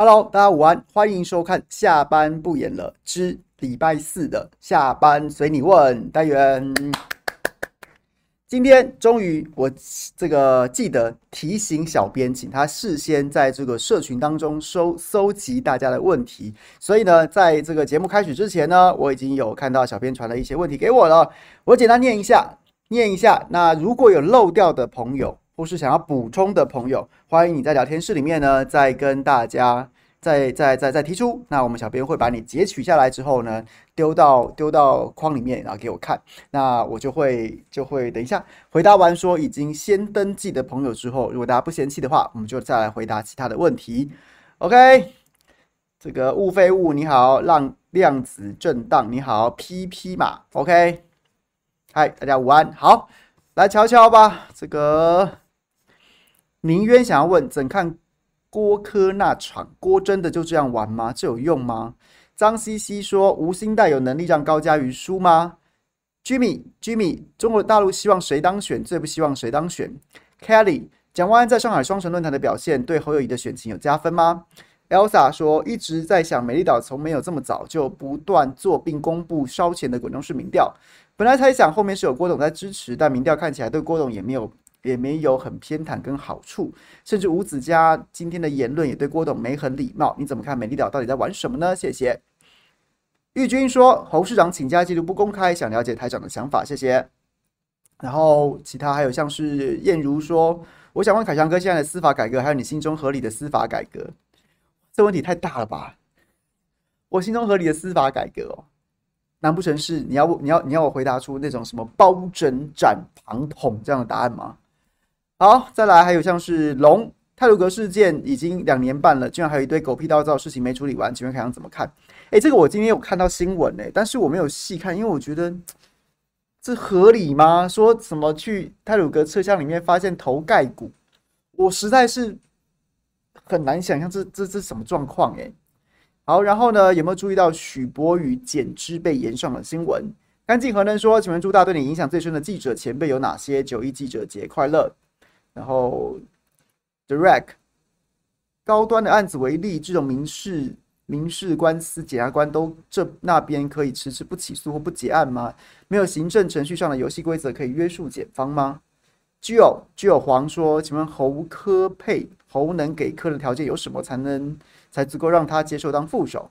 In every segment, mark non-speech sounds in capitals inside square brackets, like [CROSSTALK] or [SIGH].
Hello，大家午安，欢迎收看下班不演了之礼拜四的下班随你问单元。今天终于我这个记得提醒小编，请他事先在这个社群当中收搜集大家的问题。所以呢，在这个节目开始之前呢，我已经有看到小编传了一些问题给我了，我简单念一下，念一下。那如果有漏掉的朋友，或是想要补充的朋友，欢迎你在聊天室里面呢，再跟大家再再再再提出。那我们小编会把你截取下来之后呢，丢到丢到框里面，然后给我看。那我就会就会等一下回答完说已经先登记的朋友之后，如果大家不嫌弃的话，我们就再来回答其他的问题。OK，这个物非物你好，让量子震荡你好，PP 嘛，OK，嗨，大家午安，好，来瞧瞧吧，这个。宁渊想要问怎看郭科那场？郭真的就这样玩吗？这有用吗？张西西说：吴欣岱有能力让高嘉瑜输吗？Jimmy Jimmy，中国大陆希望谁当选？最不希望谁当选？Kelly，蒋万安在上海双城论坛的表现对侯友谊的选情有加分吗？Elsa 说：一直在想美丽岛从没有这么早就不断做并公布烧钱的滚动式民调，本来猜想后面是有郭董在支持，但民调看起来对郭董也没有。也没有很偏袒跟好处，甚至吴子嘉今天的言论也对郭董没很礼貌。你怎么看？美丽岛到底在玩什么呢？谢谢。玉军说侯市长请假记录不公开，想了解台长的想法。谢谢。然后其他还有像是燕如说，我想问凯翔哥，现在的司法改革还有你心中合理的司法改革？这问题太大了吧？我心中合理的司法改革哦，难不成是你要你要你要我回答出那种什么包拯斩庞统这样的答案吗？好，再来还有像是龙泰鲁格事件已经两年半了，居然还有一堆狗屁倒灶的事情没处理完，请问凯翔怎么看？诶、这个我今天有看到新闻诶、但是我没有细看，因为我觉得这合理吗？说什么去泰鲁格车厢里面发现头盖骨，我实在是很难想象这这这什么状况诶。好，然后呢，有没有注意到许博宇减资被延上了新闻？干净和能说，请问朱大对你影响最深的记者前辈有哪些？九一记者节快乐。然后，Direct 高端的案子为例，这种民事民事官司，检察官都这那边可以迟迟不起诉或不结案吗？没有行政程序上的游戏规则可以约束检方吗？具有具有黄说，请问侯科配侯能给柯的条件有什么才能才足够让他接受当副手？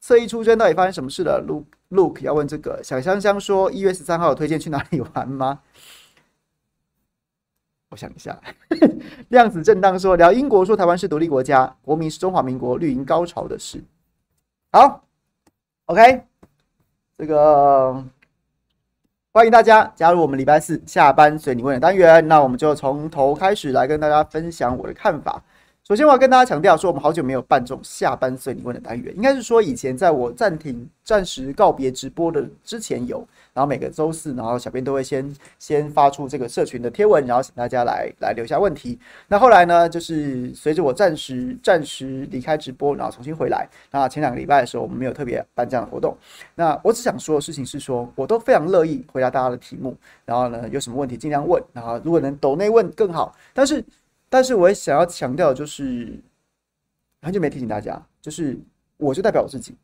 侧翼出征到底发生什么事了？Look Look 要问这个。小香香说，一月十三号有推荐去哪里玩吗？我想一下，[LAUGHS] 量子震荡说，聊英国说台湾是独立国家，国民是中华民国绿营高潮的事。好，OK，这个欢迎大家加入我们礼拜四下班随你问的单元。那我们就从头开始来跟大家分享我的看法。首先，我要跟大家强调说，我们好久没有办这种下班随你问的单元，应该是说以前在我暂停、暂时告别直播的之前有，然后每个周四，然后小编都会先先发出这个社群的贴文，然后请大家来来留下问题。那后来呢，就是随着我暂时暂时离开直播，然后重新回来。那前两个礼拜的时候，我们没有特别办这样的活动。那我只想说的事情是说，我都非常乐意回答大家的题目，然后呢，有什么问题尽量问，然后如果能抖内问更好，但是。但是我也想要强调，就是很久没提醒大家，就是我就代表我自己，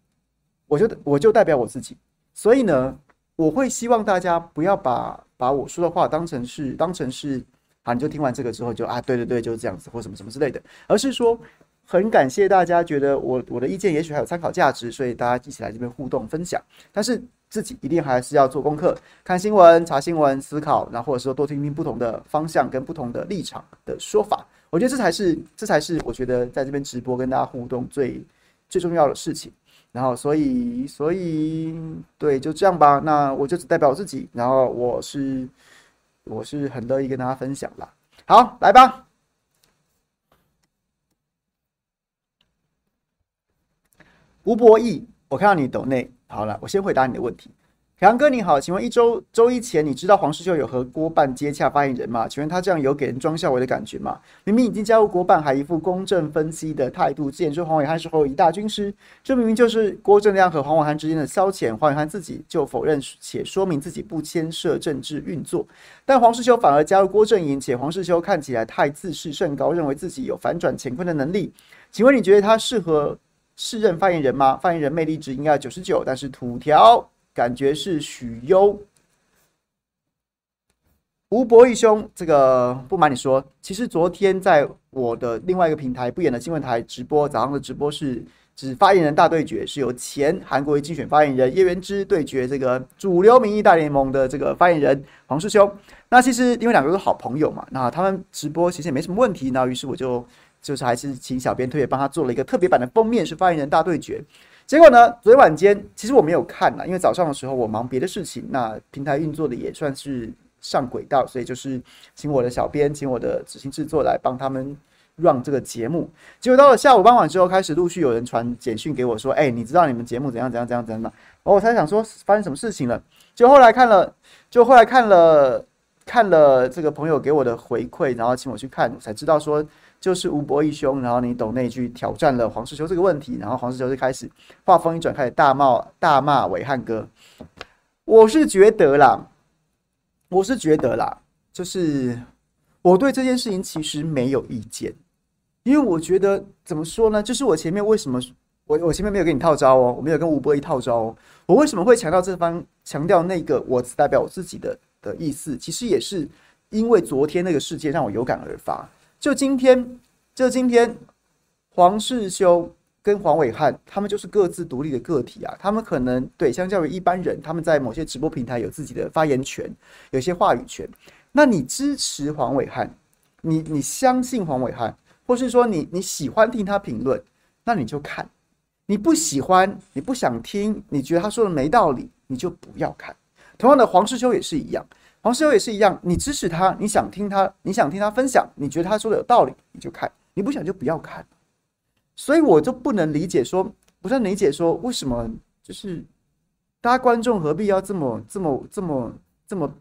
我就我就代表我自己，所以呢，我会希望大家不要把把我说的话当成是当成是啊，你就听完这个之后就啊，对对对，就是这样子或什么什么之类的，而是说很感谢大家觉得我我的意见也许还有参考价值，所以大家一起来这边互动分享，但是。自己一定还是要做功课，看新闻、查新闻、思考，然后或者说多听听不同的方向跟不同的立场的说法。我觉得这才是，这才是我觉得在这边直播跟大家互动最最重要的事情。然后，所以，所以，对，就这样吧。那我就只代表我自己，然后我是我是很乐意跟大家分享啦。好，来吧。吴博义，我看到你抖内。好了，我先回答你的问题。凯阳哥你好，请问一周周一前你知道黄世修有和郭办接洽发言人吗？请问他这样有给人庄孝维的感觉吗？明明已经加入郭办，还一副公正分析的态度，之前说黄伟汉是侯友大军师，这明明就是郭正亮和黄伟汉之间的消遣。黄伟汉自己就否认且说明自己不牵涉政治运作，但黄世修反而加入郭阵营，且黄世修看起来太自视甚高，认为自己有反转乾坤的能力。请问你觉得他适合适任发言人吗？发言人魅力值应该九十九，但是土条感觉是许攸。吴博义兄，这个不瞒你说，其实昨天在我的另外一个平台不演的新闻台直播，早上的直播是指发言人大对决，是由前韩国瑜竞选发言人叶元之对决这个主流民意大联盟的这个发言人黄师兄。那其实因为两个都是好朋友嘛，那他们直播其实也没什么问题。那于是我就就是还是请小编特别帮他做了一个特别版的封面，是发言人大对决。结果呢，昨天晚间其实我没有看啦，因为早上的时候我忙别的事情，那平台运作的也算是。上轨道，所以就是请我的小编，请我的执行制作来帮他们 run 这个节目。结果到了下午傍晚之后，开始陆续有人传简讯给我说：“哎、你知道你们节目怎样怎样怎样怎样吗？”哦，我才想说发生什么事情了。就后来看了，就后来看了看了这个朋友给我的回馈，然后请我去看，才知道说就是吴博义兄，然后你懂那句挑战了黄世修这个问题，然后黄世修就开始话锋一转，开始大骂大骂伟汉哥。我是觉得啦。我是觉得啦，就是我对这件事情其实没有意见，因为我觉得怎么说呢？就是我前面为什么我我前面没有跟你套招哦，我没有跟吴博义套招哦，我为什么会强调这方强调那个我只代表我自己的的意思？其实也是因为昨天那个事件让我有感而发。就今天，就今天，黄世修。跟黄伟汉，他们就是各自独立的个体啊。他们可能对相较于一般人，他们在某些直播平台有自己的发言权，有些话语权。那你支持黄伟汉，你你相信黄伟汉，或是说你你喜欢听他评论，那你就看；你不喜欢，你不想听，你觉得他说的没道理，你就不要看。同样的，黄世修也是一样，黄士修也是一样。你支持他，你想听他，你想听他分享，你觉得他说的有道理，你就看；你不想就不要看。所以我就不能理解说，不能理解说，为什么就是大家观众何必要这么这么这么这么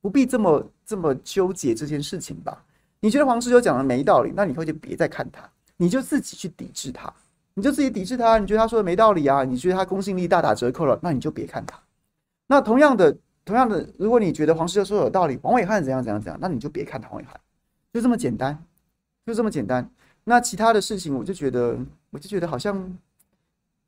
不必这么这么纠结这件事情吧？你觉得黄士修讲的没道理，那你以后就别再看他，你就自己去抵制他，你就自己抵制他。你觉得他说的没道理啊？你觉得他公信力大打折扣了，那你就别看他。那同样的，同样的，如果你觉得黄士修说的有道理，黄伟汉怎样怎样怎样，那你就别看黄伟汉，就这么简单，就这么简单。那其他的事情，我就觉得，我就觉得好像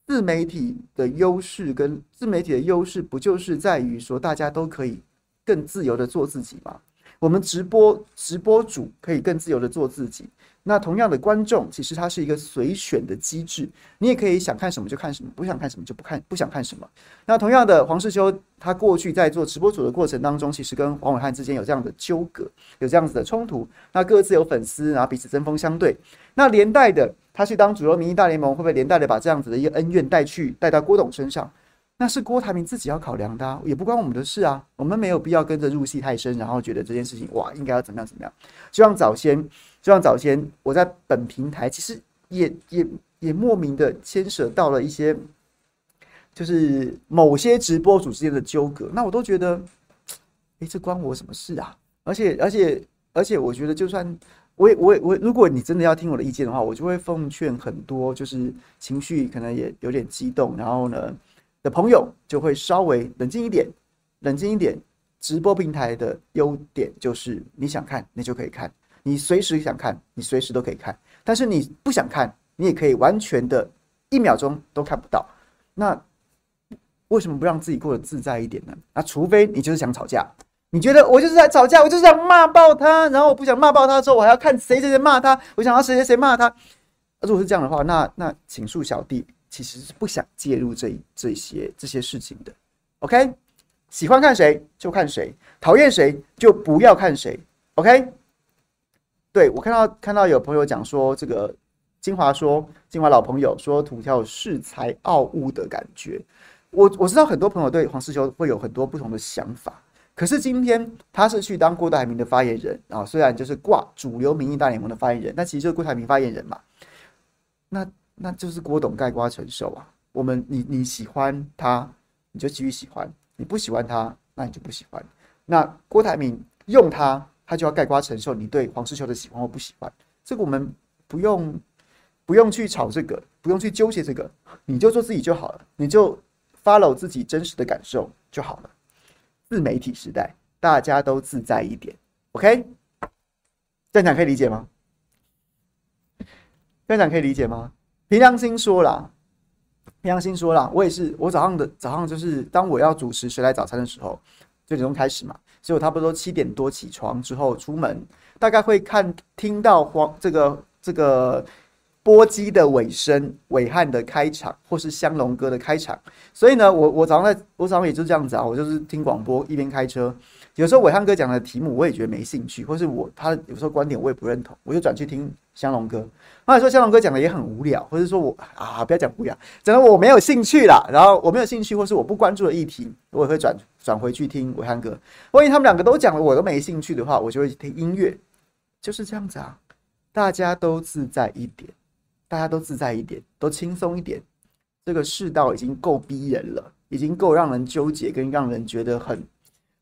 自媒体的优势跟自媒体的优势，不就是在于说大家都可以更自由的做自己吗？我们直播直播主可以更自由的做自己。那同样的观众，其实它是一个随选的机制，你也可以想看什么就看什么，不想看什么就不看，不想看什么。那同样的，黄世修他过去在做直播主的过程当中，其实跟黄伟汉之间有这样的纠葛，有这样子的冲突。那各自有粉丝，然后彼此针锋相对。那连带的，他去当主流民意大联盟，会不会连带的把这样子的一个恩怨带去带到郭董身上？那是郭台铭自己要考量的啊，也不关我们的事啊。我们没有必要跟着入戏太深，然后觉得这件事情哇，应该要怎么样怎么样。就像早先，就像早先，我在本平台其实也也也莫名的牵扯到了一些，就是某些直播主之间的纠葛。那我都觉得，诶，这关我什么事啊？而且而且而且，我觉得就算我也我也我，如果你真的要听我的意见的话，我就会奉劝很多，就是情绪可能也有点激动，然后呢。的朋友就会稍微冷静一点，冷静一点。直播平台的优点就是你想看，你就可以看；你随时想看，你随时都可以看。但是你不想看，你也可以完全的一秒钟都看不到。那为什么不让自己过得自在一点呢？那除非你就是想吵架，你觉得我就是在吵架，我就是想骂爆他，然后我不想骂爆他之后，我还要看谁谁谁骂他，我想要谁谁谁骂他。如果是这样的话，那那请恕小弟。其实是不想介入这这些这些事情的，OK？喜欢看谁就看谁，讨厌谁就不要看谁，OK？对，我看到看到有朋友讲说，这个金华说金华老朋友说土条有恃才傲物的感觉，我我知道很多朋友对黄世修会有很多不同的想法，可是今天他是去当郭台铭的发言人啊，虽然就是挂主流民意大联盟的发言人，但其实就是郭台铭发言人嘛，那。那就是郭董盖瓜承受啊！我们你你喜欢他，你就继续喜欢；你不喜欢他，那你就不喜欢。那郭台铭用他，他就要盖瓜承受你对黄士修的喜欢或不喜欢。这个我们不用不用去吵这个，不用去纠结这个，你就做自己就好了，你就 follow 自己真实的感受就好了。自媒体时代，大家都自在一点，OK？这样讲可以理解吗？这样讲可以理解吗？凭良心说啦，凭良心说啦，我也是，我早上的早上就是当我要主持谁来早餐的时候，九点钟开始嘛，所以我差不多七点多起床之后出门，大概会看听到黄这个这个。播机的尾声，尾汉的开场，或是香龙哥的开场，所以呢，我我早上在，我早上也就是这样子啊，我就是听广播一边开车，有时候伟汉哥讲的题目我也觉得没兴趣，或是我他有时候观点我也不认同，我就转去听香龙哥。后来说香龙哥讲的也很无聊，或者说我啊不要讲无聊，讲的我没有兴趣啦，然后我没有兴趣，或是我不关注的议题，我也会转转回去听暐瀚哥。万一他们两个都讲了我都没兴趣的话，我就会听音乐，就是这样子啊，大家都自在一点。大家都自在一点，都轻松一点。这个世道已经够逼人了，已经够让人纠结，跟让人觉得很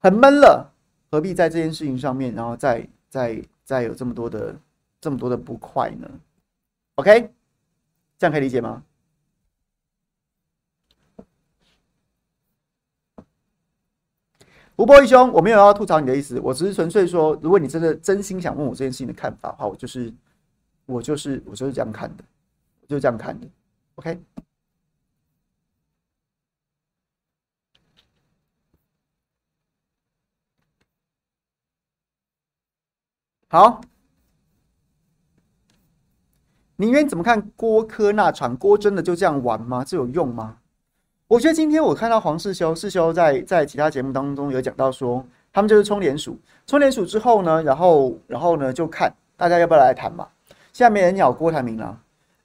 很闷了。何必在这件事情上面，然后再再再有这么多的这么多的不快呢？OK，这样可以理解吗？吴波义兄，我没有要吐槽你的意思，我只是纯粹说，如果你真的真心想问我这件事情的看法的话，我就是我就是我就是这样看的。就是这样看的，OK。好，宁愿怎么看郭柯那场？郭真的就这样玩吗？这有用吗？我觉得今天我看到黄世修，世修在在其他节目当中有讲到说，他们就是冲连署，冲连署之后呢，然后然后呢就看大家要不要来谈嘛。现在没人鸟郭台铭了。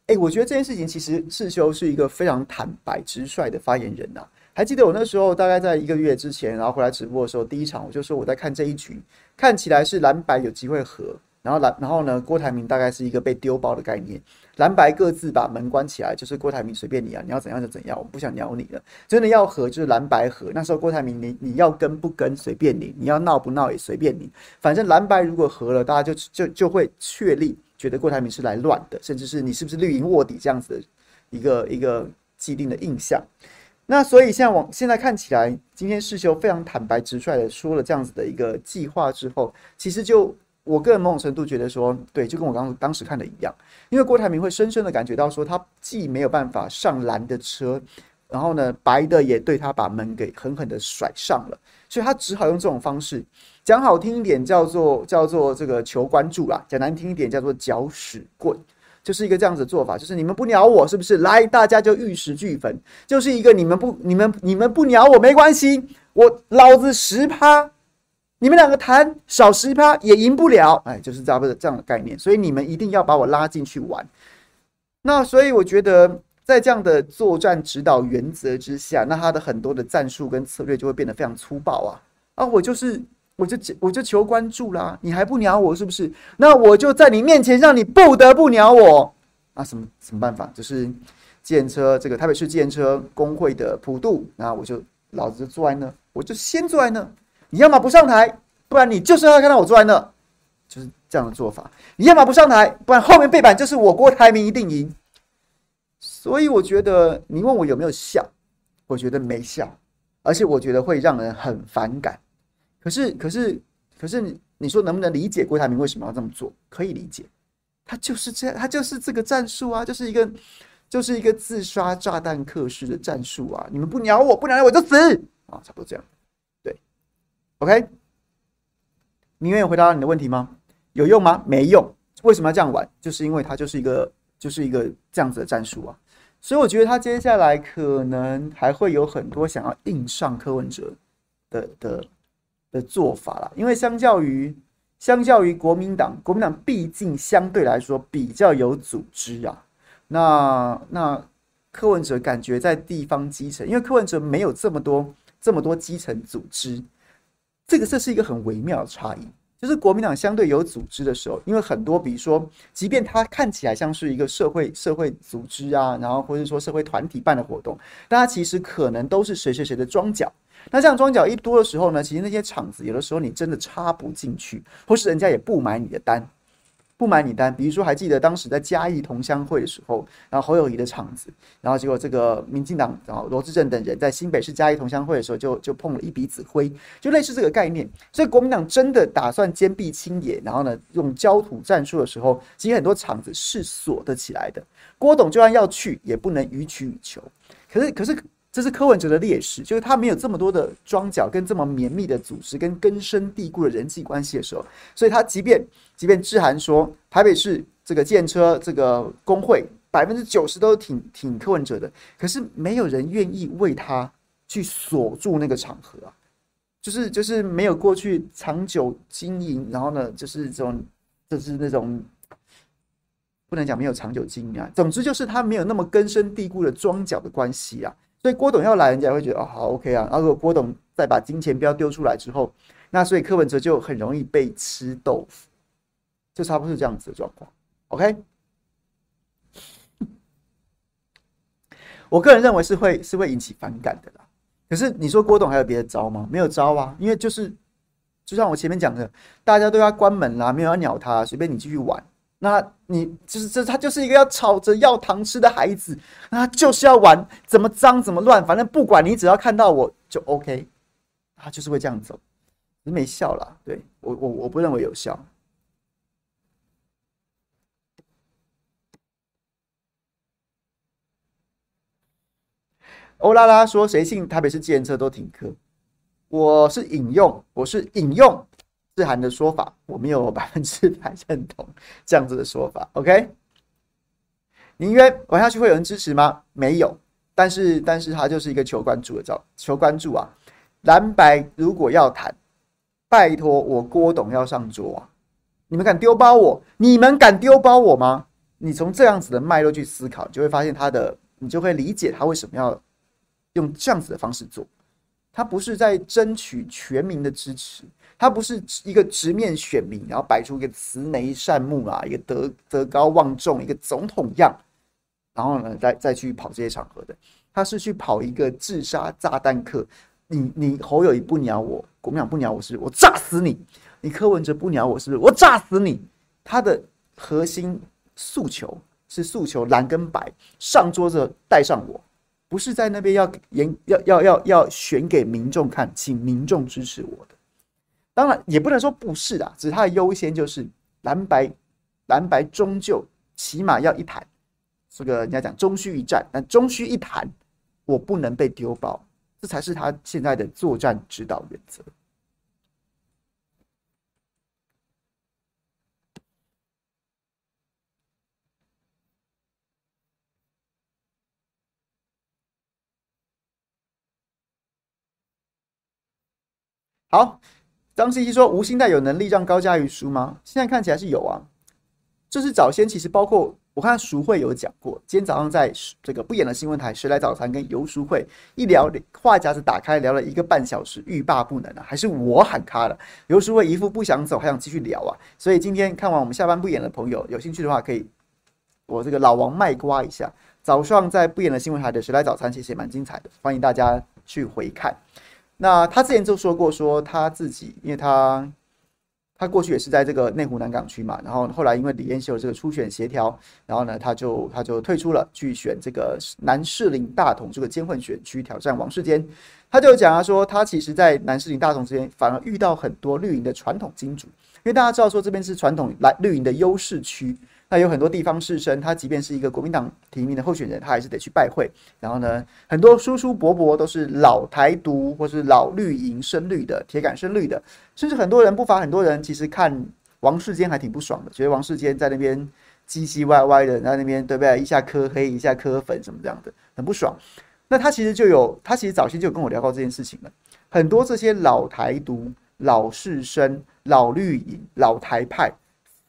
哎、我觉得这件事情其实世修是一个非常坦白直率的发言人呐、还记得我那时候大概在一个月之前，然后回来直播的时候，第一场我就说我在看这一局，看起来是蓝白有机会合，然后蓝然后呢，郭台铭大概是一个被丢包的概念，蓝白各自把门关起来，就是郭台铭随便你啊，你要怎样就怎样，我不想鸟你了。真的要合就是蓝白合，那时候郭台铭你你要跟不跟随便你，你要闹不闹也随便你，反正蓝白如果合了，大家就就就会确立。觉得郭台铭是来乱的，甚至是你是不是绿营卧底这样子的一个一个既定的印象。那所以现在往现在看起来，今天世修非常坦白直率的说了这样子的一个计划之后，其实就我个人某种程度觉得说，对，就跟我刚当时看的一样，因为郭台铭会深深的感觉到说，他既没有办法上蓝的车，然后呢，白的也对他把门给狠狠的甩上了，所以他只好用这种方式。讲好听一点叫做叫做这个求关注啦，讲难听一点叫做搅屎棍，就是一个这样子的做法，就是你们不鸟我是不是？来，大家就玉石俱焚，就是一个你们不你们你们不鸟我没关系，我老子十趴，你们两个谈少十趴也赢不了，哎，就是这样的这样的概念，所以你们一定要把我拉进去玩。那所以我觉得在这样的作战指导原则之下，那他的很多的战术跟策略就会变得非常粗暴啊啊，我就是。我就我就求关注啦，你还不鸟我是不是？那我就在你面前让你不得不鸟我啊！什么什么办法？就是建车这个台北市建车工会的普渡，那我就老子就坐在那，我就先坐在那。你要么不上台，不然你就是要看到我坐在那，就是这样的做法。你要么不上台，不然后面背板就是我郭台铭一定赢。所以我觉得你问我有没有效，我觉得没效，而且我觉得会让人很反感。可是，可是，可是，你你说能不能理解郭台铭为什么要这么做？可以理解，他就是这样，他就是这个战术啊，就是一个，就是一个自刷炸弹客式的战术啊！你们不鸟我，不鸟我就死啊！差不多这样，对，OK。你愿意回答你的问题吗？有用吗？没用。为什么要这样玩？就是因为他就是一个，就是一个这样子的战术啊！所以我觉得他接下来可能还会有很多想要硬上柯文哲的的。的做法啦，因为相较于相较于国民党，国民党毕竟相对来说比较有组织啊。那那柯文哲感觉在地方基层，因为柯文哲没有这么多这么多基层组织，这个这是一个很微妙的差异。就是国民党相对有组织的时候，因为很多比如说，即便他看起来像是一个社会社会组织啊，然后或者说社会团体办的活动，大家其实可能都是谁谁谁的庄脚。那这样桩脚一多的时候呢，其实那些场子有的时候你真的插不进去，或是人家也不买你的单。不买你单。比如说，还记得当时在嘉义同乡会的时候，然后侯友谊的场子，然后结果这个民进党然后罗志正等人在新北市嘉义同乡会的时候就，就碰了一鼻子灰，就类似这个概念。所以国民党真的打算坚壁清野，然后呢，用焦土战术的时候，其实很多场子是锁得起来的。郭董就算要去，也不能予取予求。可是，可是。这是柯文哲的劣势，就是他没有这么多的庄脚跟这么绵密的组织跟根深蒂固的人际关系的时候，所以他即便即便致函说台北市这个建车这个工会百分之九十都挺挺柯文哲的，可是没有人愿意为他去锁住那个场合啊，就是就是没有过去长久经营，然后呢，就是这种就是那种不能讲没有长久经营啊，总之就是他没有那么根深蒂固的庄脚的关系啊。所以郭董要来，人家会觉得哦好 OK 啊。然后如果郭董再把金钱标丢出来之后，那所以柯文哲就很容易被吃豆腐，就差不多是这样子的状况。OK，[LAUGHS] 我个人认为是会是会引起反感的啦。可是你说郭董还有别的招吗？没有招啊，因为就是就像我前面讲的，大家都要关门啦，没有要鸟他，随便你继续玩。那你就是这，他就是一个要吵着要糖吃的孩子，那他就是要玩，怎么脏怎么乱，反正不管你，只要看到我就 OK，他就是会这样走，你没笑了，对，我我我不认为有效。欧拉拉说：“谁信台北市计程车都停课？”我是引用，我是引用。致函的说法，我没有百分之百认同这样子的说法。OK，您约玩下去会有人支持吗？没有，但是但是他就是一个求关注的照，求关注啊！蓝白如果要谈，拜托我郭董要上桌啊！你们敢丢包我？你们敢丢包我吗？你从这样子的脉络去思考，你就会发现他的，你就会理解他为什么要用这样子的方式做。他不是在争取全民的支持。他不是一个直面选民，然后摆出一个慈眉善目啊，一个德德高望重，一个总统样，然后呢，再再去跑这些场合的。他是去跑一个自杀炸弹客。你你侯友谊不鸟我，国民党不鸟我，是不是我炸死你？你柯文哲不鸟我，是不是我炸死你？他的核心诉求是诉求蓝跟白上桌子带上我，不是在那边要演要要要要选给民众看，请民众支持我的。当然也不能说不是的，只是他的优先就是蓝白，蓝白终究起码要一谈，这个人家讲终须一战，但终须一谈，我不能被丢包，这才是他现在的作战指导原则。好。张希希说：“吴欣岱有能力让高嘉瑜输吗？现在看起来是有啊。这是早先其实包括我看淑慧有讲过，今天早上在这个不演的新闻台谁来早餐跟游淑慧一聊，话匣子打开聊了一个半小时，欲罢不能啊，还是我喊卡了。游淑慧一副不想走，还想继续聊啊。所以今天看完我们下班不演的朋友，有兴趣的话可以我这个老王卖瓜一下。早上在不演的新闻台的谁来早餐其实也蛮精彩的，欢迎大家去回看。”那他之前就说过，说他自己，因为他他过去也是在这个内湖南港区嘛，然后后来因为李彦秀这个初选协调，然后呢，他就他就退出了，去选这个南士林大同这个兼混选区挑战王世坚。他就讲啊，说他其实在南士林大同之间反而遇到很多绿营的传统金主，因为大家知道说这边是传统来绿营的优势区。那有很多地方士绅，他即便是一个国民党提名的候选人，他还是得去拜会。然后呢，很多叔叔伯伯都是老台独或是老绿营深绿的铁杆深绿的，甚至很多人不乏很多人，其实看王世坚还挺不爽的，觉得王世坚在那边唧唧歪歪的，在那边对不对？一下磕黑，一下磕粉什么这样的，很不爽。那他其实就有，他其实早先就有跟我聊过这件事情了。很多这些老台独、老士绅、老绿营、老台派。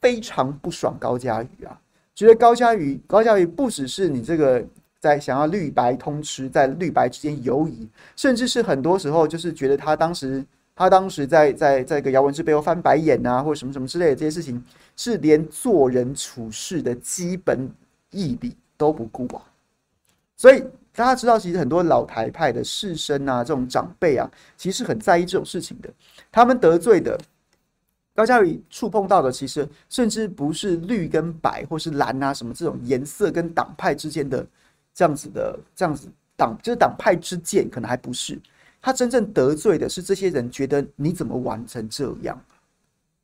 非常不爽高嘉瑜啊，觉得高嘉瑜高嘉瑜不只是你这个在想要绿白通吃，在绿白之间游移，甚至是很多时候就是觉得他当时他当时在在在个姚文智背后翻白眼啊，或者什么什么之类的这些事情，是连做人处事的基本义理都不顾啊。所以大家知道，其实很多老台派的士绅啊，这种长辈啊，其实很在意这种事情的，他们得罪的。高嘉瑜触碰到的，其实甚至不是绿跟白，或是蓝啊什么这种颜色跟党派之间的这样子的这样子党，就是党派之间，可能还不是。他真正得罪的是这些人，觉得你怎么玩成这样？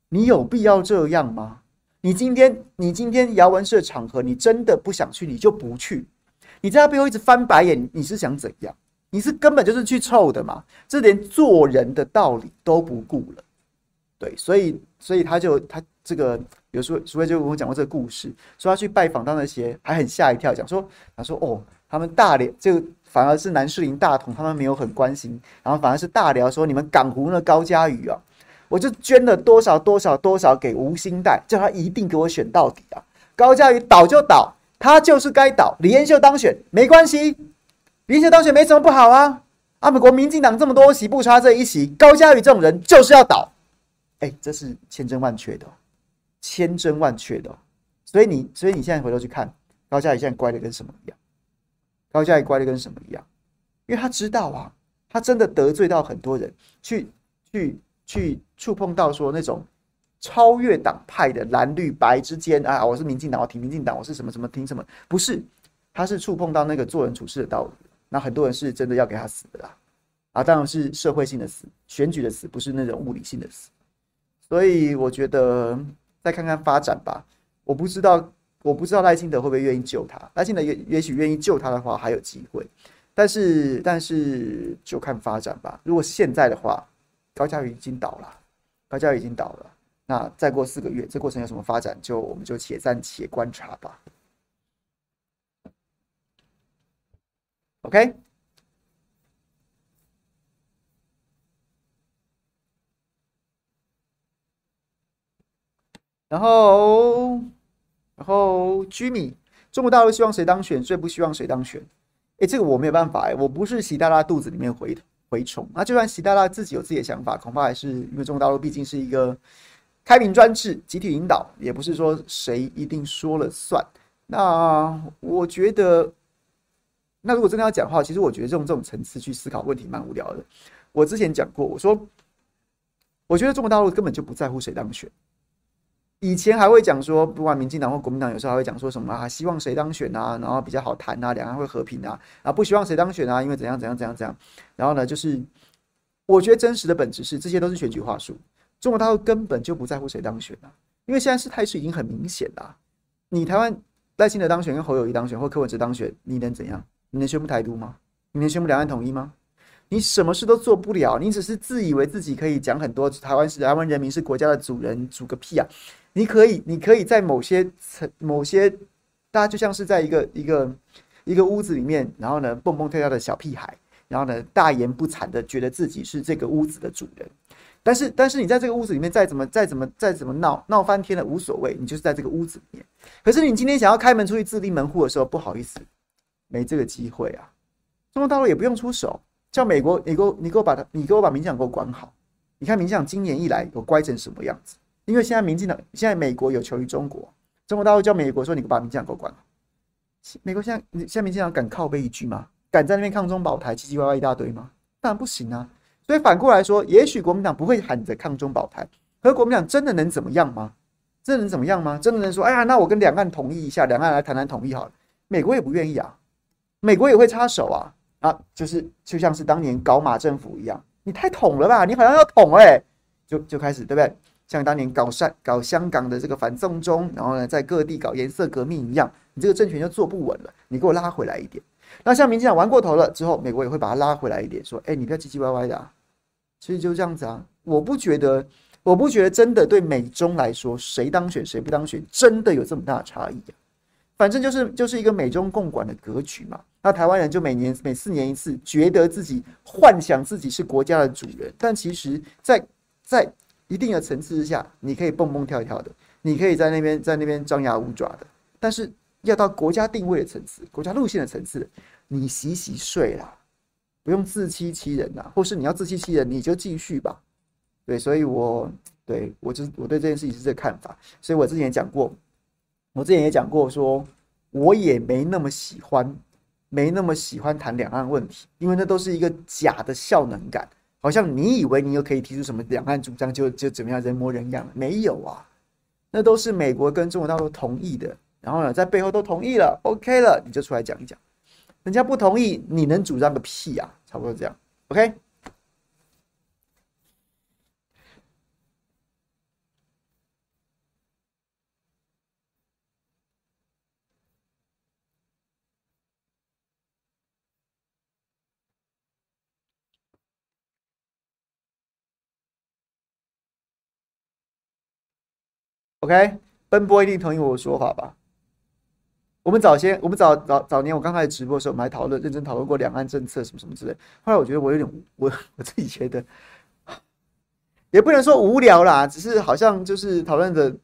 你有必要这样吗？你今天你今天姚文社场合，你真的不想去，你就不去。你在他背后一直翻白眼，你是想怎样？你是根本就是去凑的嘛？这连做人的道理都不顾了。对，所以所以他就他这个有时候，所以就跟我讲过这个故事，说他去拜访到那些还很吓一跳，讲说他说哦，他们大连就反而是南士林大同，他们没有很关心，然后反而是大辽说你们港湖那高嘉宇啊，我就捐了多少多少多少给吴欣岱，叫他一定给我选到底啊！高嘉宇倒就倒，他就是该倒。李彦秀当选没关系，李彦秀当选没什么不好啊。啊，美国民进党这么多席不差这一席，高嘉宇这种人就是要倒。哎，这是千真万确的，千真万确的。所以你，所以你现在回头去看高嘉怡，现在乖的跟什么一样？高嘉怡乖的跟什么一样？因为他知道啊，他真的得罪到很多人，去去去触碰到说那种超越党派的蓝绿白之间啊，我是民进党，我挺民进党，我是什么什么挺什么？不是，他是触碰到那个做人处事的道理。那很多人是真的要给他死的啦，啊，当然是社会性的死，选举的死，不是那种物理性的死。所以我觉得再看看发展吧。我不知道，我不知道赖清德会不会愿意救他。赖清德也也许愿意救他的话，还有机会。但是，但是就看发展吧。如果现在的话，高嘉瑜已经倒了，高嘉瑜已经倒了。那再过四个月，这过程有什么发展，就我们就且暂且观察吧。OK。然后，然后居米，中国大陆希望谁当选，最不希望谁当选？哎，这个我没有办法哎，我不是习大大肚子里面蛔蛔虫。那就算习大大自己有自己的想法，恐怕还是因为中国大陆毕竟是一个开明专制、集体领导，也不是说谁一定说了算。那我觉得，那如果真的要讲话，其实我觉得用这种层次去思考问题蛮无聊的。我之前讲过，我说，我觉得中国大陆根本就不在乎谁当选。以前还会讲说，不管民进党或国民党，有时候还会讲说什么啊，希望谁当选啊，然后比较好谈啊，两岸会和平啊，啊，不希望谁当选啊，因为怎样怎样怎样怎样。然后呢，就是我觉得真实的本质是，这些都是选举话术。中国大陆根本就不在乎谁当选啊，因为现在事态是已经很明显了。你台湾赖清德当选跟侯友谊当选或柯文哲当选，你能怎样？你能宣布台独吗？你能宣布两岸统一吗？你什么事都做不了，你只是自以为自己可以讲很多，台湾是台湾人民是国家的主人，主个屁啊！你可以，你可以在某些层、某些，大家就像是在一个一个一个屋子里面，然后呢，蹦蹦跳跳的小屁孩，然后呢，大言不惭的觉得自己是这个屋子的主人。但是，但是你在这个屋子里面再怎么、再怎么、再怎么闹闹翻天了无所谓，你就是在这个屋子里面。可是你今天想要开门出去自立门户的时候，不好意思，没这个机会啊。中国大陆也不用出手，叫美国，你给我，你给我把它，你给我把民进党给我管好。你看民进党今年以来有乖成什么样子？因为现在民进党，现在美国有求于中国，中国大陆叫美国说：“你把民进党给我管好。”美国现在，现在民进党敢靠背一句吗？敢在那边抗中保台，唧唧歪歪一大堆吗？当然不行啊！所以反过来说，也许国民党不会喊着抗中保台，可是国民党真的能怎么样吗？真的能怎么样吗？真的能说：“哎呀，那我跟两岸统一一下，两岸来谈谈统一好了。”美国也不愿意啊，美国也会插手啊啊！就是就像是当年搞马政府一样，你太统了吧？你好像要统哎、就就开始对不对？像当年搞香搞香港的这个反送中，然后呢，在各地搞颜色革命一样，你这个政权就坐不稳了。你给我拉回来一点。那像民进党玩过头了之后，美国也会把它拉回来一点，说：“哎，你不要唧唧歪歪的啊。”其实就这样子啊。我不觉得，我不觉得真的对美中来说，谁当选谁不当选，真的有这么大的差异啊。反正就是就是一个美中共管的格局嘛。那台湾人就每年每四年一次，觉得自己幻想自己是国家的主人，但其实在，在。一定的层次之下，你可以蹦蹦跳跳的，你可以在那边在那边张牙舞爪的。但是要到国家定位的层次、国家路线的层次，你洗洗睡啦，不用自欺欺人呐。或是你要自欺欺人，你就继续吧。对，所以我对我就我对这件事情是这个看法。所以我之前也讲过，我之前也讲过，说我也没那么喜欢，没那么喜欢谈两岸问题，因为那都是一个假的效能感。好像你以为你又可以提出什么两岸主张就就怎么样人模人样？没有啊，那都是美国跟中国大陆同意的，然后呢，在背后都同意了，OK 了，你就出来讲一讲。人家不同意，你能主张个屁啊？差不多这样，OK。OK，奔波一定同意我的说法吧？我们早先，我们早早早年，我刚开始直播的时候，我们还讨论认真讨论过两岸政策什么什么之类。后来我觉得我有点，我 [LAUGHS] 我自己觉得，也不能说无聊啦，只是好像就是讨论的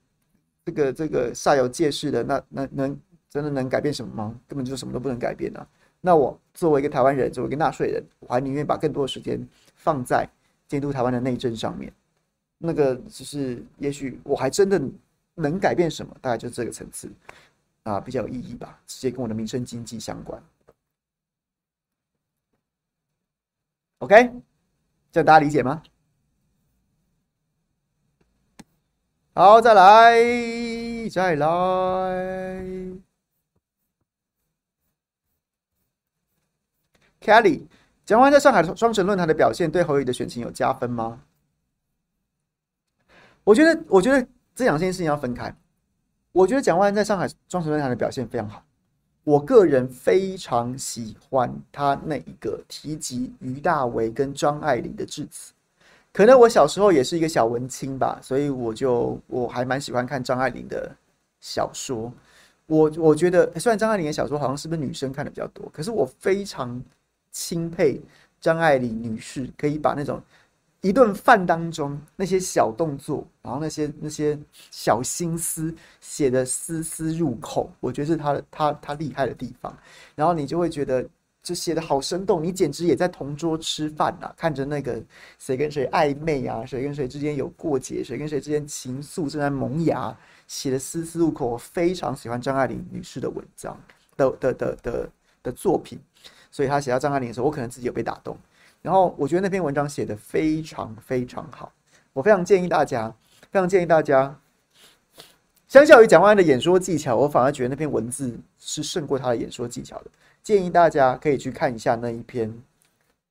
这个这个煞有介事的，那那能真的能改变什么吗？根本就什么都不能改变啊！那我作为一个台湾人，作为一个纳税人，我还宁愿把更多的时间放在监督台湾的内政上面。那个只是，也许我还真的。能改变什么？大概就这个层次啊，比较有意义吧，直接跟我的民生经济相关。OK，这样大家理解吗？好，再来，再来。Kelly，蒋万在上海双城论坛的表现，对侯友的选情有加分吗？我觉得，我觉得。这两件事情要分开。我觉得蒋万安在上海双城论坛的表现非常好，我个人非常喜欢他那一个提及于大为跟张爱玲的致辞。可能我小时候也是一个小文青吧，所以我就我还蛮喜欢看张爱玲的小说。我我觉得虽然张爱玲的小说好像是不是女生看的比较多，可是我非常钦佩张爱玲女士可以把那种。一顿饭当中那些小动作，然后那些那些小心思写的丝丝入扣，我觉得是他的他他厉害的地方。然后你就会觉得，就写的好生动，你简直也在同桌吃饭呐，看着那个谁跟谁暧昧啊，谁跟谁之间有过节，谁跟谁之间情愫正在萌芽，写的丝丝入扣。我非常喜欢张爱玲女士的文章的的的的的作品，所以她写到张爱玲的时候，我可能自己有被打动。然后我觉得那篇文章写得非常非常好，我非常建议大家，非常建议大家，相较于蒋万安的演说技巧，我反而觉得那篇文字是胜过他的演说技巧的。建议大家可以去看一下那一篇，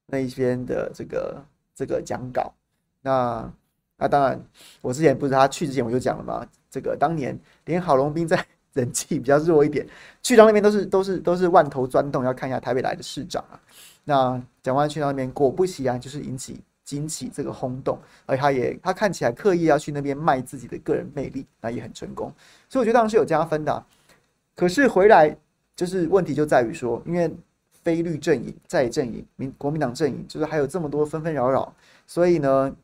那一篇的这个这个讲稿。那那当然，我之前不是他去之前我就讲了嘛，这个当年连郝龙斌在人气比较弱一点，去到那边都是都是都是万头钻动，要看一下台北来的市长啊。那蒋万去那边，果不其然，就是引起惊起这个轰动，而他也他看起来刻意要去那边卖自己的个人魅力，那也很成功，所以我觉得当然是有加分的。可是回来就是问题就在于说，因为非绿阵营在阵营民国民党阵营，就是还有这么多纷纷扰扰，所以呢，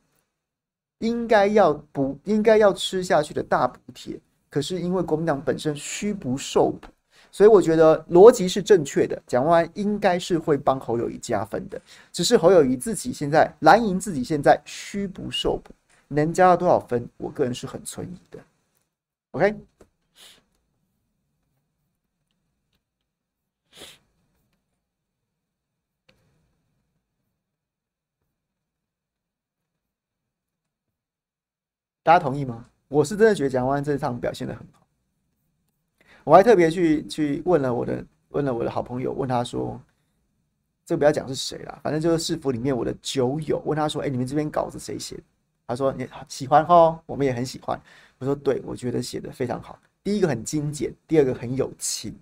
应该要补应该要吃下去的大补贴，可是因为国民党本身虚不受补。所以我觉得逻辑是正确的，蒋万安应该是会帮侯友谊加分的，只是侯友谊自己现在蓝营自己现在虚不受补，能加到多少分，我个人是很存疑的。OK，大家同意吗？我是真的觉得蒋万安这场表现的很好。我还特别去去问了我的问了我的好朋友，问他说，这个不要讲是谁啦，反正就是市府里面我的酒友，问他说，哎，你们这边稿子谁写的？他说你喜欢哦，我们也很喜欢。我说对，我觉得写的非常好。第一个很精简，第二个很有情。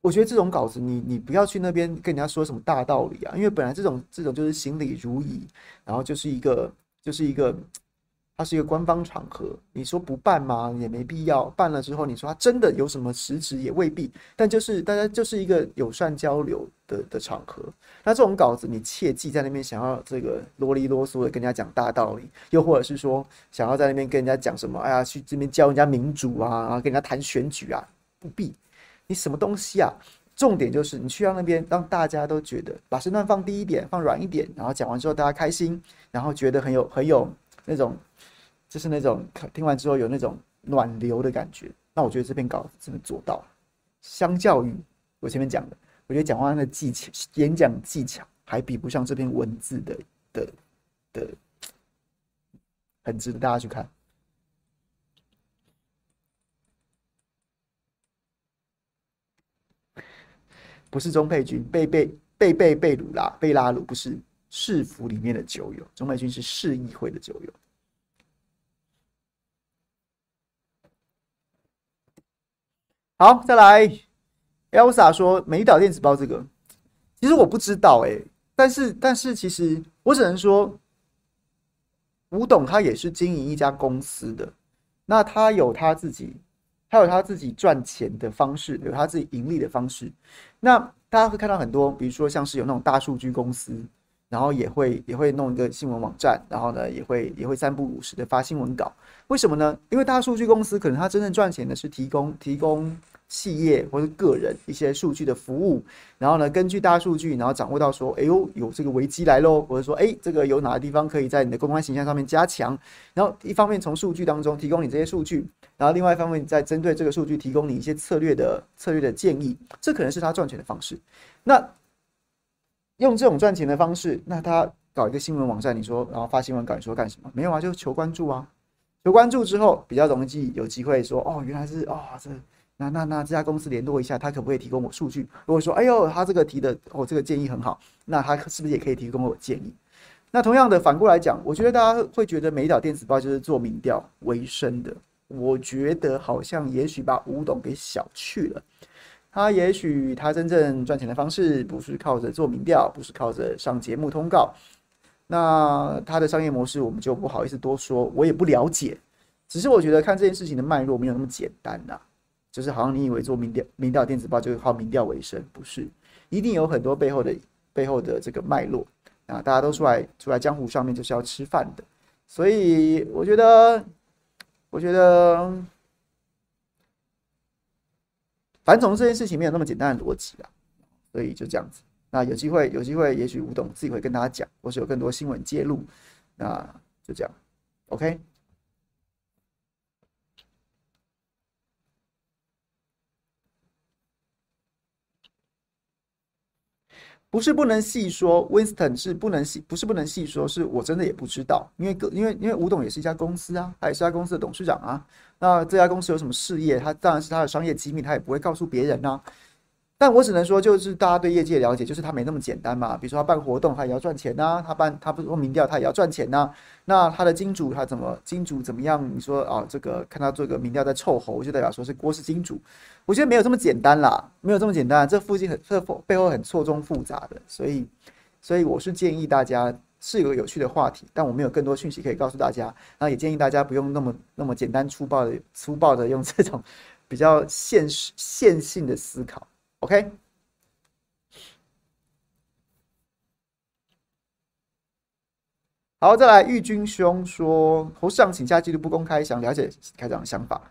我觉得这种稿子你你不要去那边跟人家说什么大道理啊，因为本来这种这种就是行礼如仪，然后就是一个就是一个。它是一个官方场合，你说不办嘛？也没必要。办了之后，你说它真的有什么实质，也未必。但就是大家就是一个友善交流的的场合。那这种稿子，你切记在那边想要这个啰里啰嗦的跟人家讲大道理，又或者是说想要在那边跟人家讲什么？哎呀，去这边教人家民主啊，然后跟人家谈选举啊，不必。你什么东西啊？重点就是你去到那边，让大家都觉得把身段放低一点，放软一点，然后讲完之后大家开心，然后觉得很有很有那种。就是那种听完之后有那种暖流的感觉，那我觉得这篇稿子真的做到了。相较于我前面讲的，我觉得讲话的技巧、演讲技巧还比不上这篇文字的的的，很值得大家去看。不是中佩君，贝贝贝贝贝鲁拉贝拉鲁，不是市府里面的酒友，中佩君是市议会的酒友。好，再来，Elsa 说美岛电子报这个，其实我不知道哎、但是但是其实我只能说，吴董他也是经营一家公司的，那他有他自己。他有他自己赚钱的方式，有他自己盈利的方式。那大家会看到很多，比如说像是有那种大数据公司，然后也会也会弄一个新闻网站，然后呢也会也会三不五时的发新闻稿。为什么呢？因为大数据公司可能它真正赚钱的是提供提供。企业或者个人一些数据的服务，然后呢，根据大数据，然后掌握到说，哎呦，有这个危机来喽，或者说，哎，这个有哪个地方可以在你的公关形象上面加强，然后一方面从数据当中提供你这些数据，然后另外一方面再针对这个数据提供你一些策略的策略的建议，这可能是他赚钱的方式。那用这种赚钱的方式，那他搞一个新闻网站，你说，然后发新闻稿，你说干什么？没有啊，就是求关注啊，有关注之后比较容易有机会说，哦，原来是哦这。那那那这家公司联络一下，他可不可以提供我数据？如果说，哎呦，他这个提的，哦，这个建议很好，那他是不是也可以提供我建议？那同样的，反过来讲，我觉得大家会觉得美岛电子报就是做民调为生的，我觉得好像也许把吴董给小觑了。他也许他真正赚钱的方式不是靠着做民调，不是靠着上节目通告。那他的商业模式我们就不好意思多说，我也不了解。只是我觉得看这件事情的脉络没有那么简单呐、就是好像你以为做民调、民调电子报就靠民调为生，不是，一定有很多背后的背后的这个脉络啊！大家都出来出来江湖上面就是要吃饭的，所以我觉得，我觉得，反正这件事情没有那么简单的逻辑啊，所以就这样子。那有机会，有机会，也许吴董自己会跟大家讲，或是有更多新闻揭露，那就这样，OK。不是不能细说，Winston 是不能细，不是不能细说，是我真的也不知道，因为个因为因为吴董也是一家公司啊，他也是家公司的董事长啊，那这家公司有什么事业，他当然是他的商业机密，他也不会告诉别人啊。但我只能说，就是大家对业界了解，就是他没那么简单嘛。比如说他办活动，他也要赚钱呐、他办他不是说民调，他也要赚钱呐、那他的金主他怎么金主怎么样？你说啊，这个看他做个民调在凑合，就代表说是郭氏金主。我觉得没有这么简单啦，没有这么简单。这附近很这背后很错综复杂的，所以所以我是建议大家是有有趣的话题，但我没有更多讯息可以告诉大家。那也建议大家不用那么那么简单粗暴的粗暴的用这种比较现实线性的思考。OK。好，再来，玉军兄说，侯市长请假记录不公开，想了解开长的想法。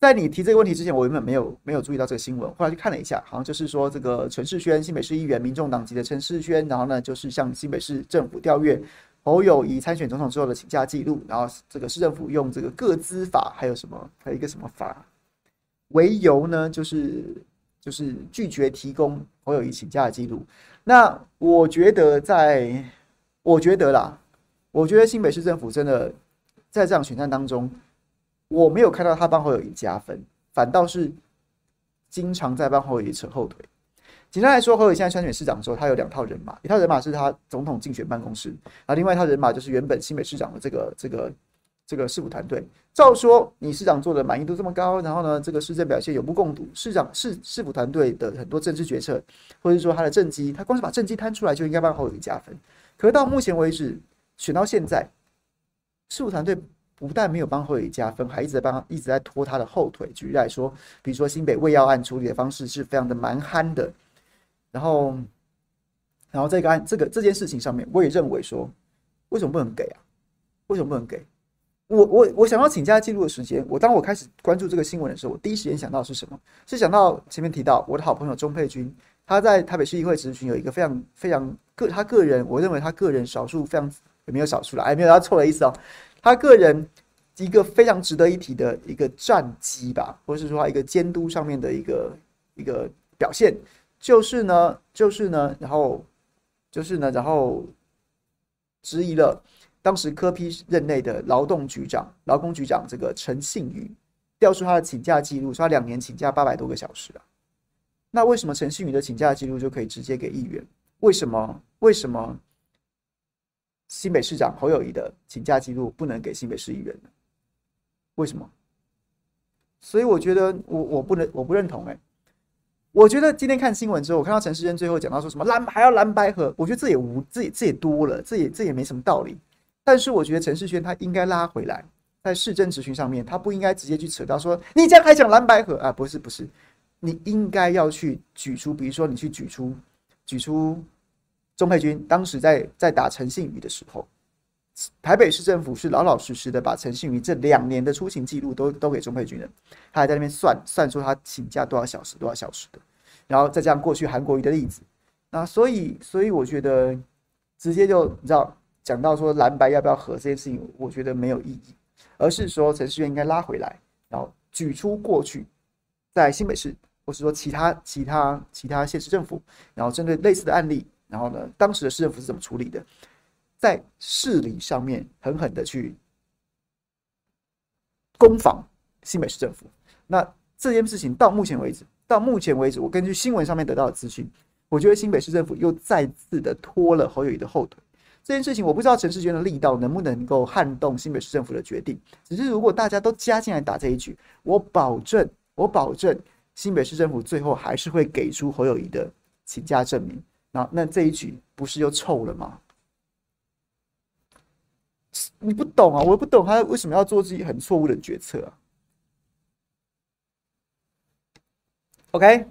在你提这个问题之前，我原本没有没有注意到这个新闻，后来去看了一下，好像就是说这个陈世轩，新北市议员，民众党籍的陈世轩，然后呢，就是向新北市政府调阅侯友宜参选总统之后的请假记录，然后这个市政府用这个个资法还有什么，还有一个什么法为由呢，就是就是拒绝提供侯友谊请假的记录。那我觉得在，我觉得啦。我觉得新北市政府真的在这场选战当中，我没有看到他帮侯友谊加分，反倒是经常在帮侯友谊扯后腿。简单来说，侯友宜现在参选市长的时候，他有两套人马，一套人马是他总统竞选办公室，啊，另外一套人马就是原本新北市长的这个这个这个市府团队。照说你市长做的满意度这么高，然后呢，这个市政表现有目共睹，市长市市府团队的很多政治决策，或者说他的政绩，他光是把政绩摊出来就应该帮侯友宜加分。可是到目前为止，选到现在，事务团队不但没有帮侯友宜加分，还一直在帮，一直在拖他的后腿。举例来说，比如说新北胃药案处理的方式是非常的蛮憨的。然后，然后这个案，这个这件事情上面，我也认为说，为什么不能给啊？为什么不能给？我我我想要请假记录的时间，我当我开始关注这个新闻的时候，我第一时间想到是什么？是想到前面提到我的好朋友钟佩君，他在台北市议会执行有一个非常非常个他个人，我认为他个人少数非常。也没有少数了，哎，没有他错了意思哦。他个人一个非常值得一提的一个战绩吧，或是说一个监督上面的一个一个表现，就是呢，就是呢，然后就是呢，然后质疑了当时柯批任内的劳动局长、劳工局长这个陈信宇调出他的请假记录，说他两年请假八百多个小时啊。那为什么陈信宇的请假记录就可以直接给议员？为什么？为什么新北市长侯友宜的请假记录不能给新北市议员呢？为什么？所以我觉得我我不能我不认同哎、我觉得今天看新闻之后，我看到陈世珍最后讲到说什么蓝还要蓝白合，我觉得这也无这也这也多了，这也这也没什么道理。但是我觉得陈世轩他应该拉回来，在市政咨询上面，他不应该直接去扯到说你这样还讲蓝白合啊？不是不是，你应该要去举出，比如说你去举出举出钟佩君当时在在打陈信宇的时候，台北市政府是老老实实的把陈信宇这两年的出勤记录都都给钟佩君了，他还在那边算算出他请假多少小时多少小时的。然后再这样过去韩国瑜的例子，那所以所以我觉得直接就你知道讲到说蓝白要不要合这件事情，我觉得没有意义，而是说陈世元应该拉回来，然后举出过去在新北市或是说其他其他其他县市政府，然后针对类似的案例，然后呢当时的市政府是怎么处理的，在市里上面狠狠的去攻防新北市政府。那这件事情到目前为止。到目前为止，我根据新闻上面得到的资讯，我觉得新北市政府又再次的拖了侯友宜的后腿。这件事情我不知道陈世娟的力道能不能够撼动新北市政府的决定。只是如果大家都加进来打这一局，我保证，我保证新北市政府最后还是会给出侯友谊的请假证明。那那这一局不是又臭了吗？你不懂啊，我不懂他为什么要做自己很错误的决策啊。OK，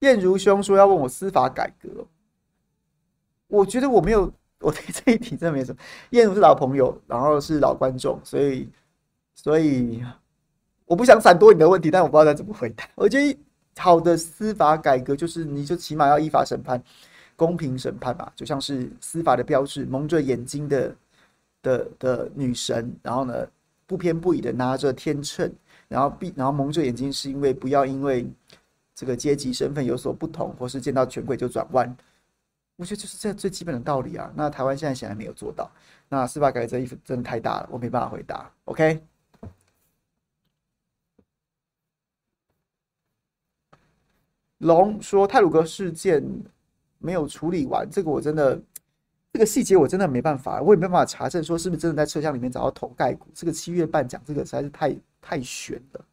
燕如兄说要问我司法改革，我觉得我没有，[LAUGHS] 我对这一题真的没什么。燕如是老朋友，然后是老观众，所以所以我不想闪躲你的问题，但我不知道该怎么回答。我觉得好的司法改革就是，你就起码要依法审判。公平审判吧，就像是司法的标志，蒙着眼睛的的的女神，然后呢，不偏不倚的拿着天秤，然后闭，然后蒙着眼睛，是因为不要因为这个阶级身份有所不同，或是见到权贵就转弯。我觉得就是这最基本的道理啊。那台湾现在显然没有做到。那司法改革衣服真的太大了，我没办法回答。OK，龙说泰鲁格事件。没有处理完，这个我真的，这个细节我真的没办法，我也没办法查证说是不是真的在车厢里面找到头盖骨。这个七月半讲这个实在是太太悬了。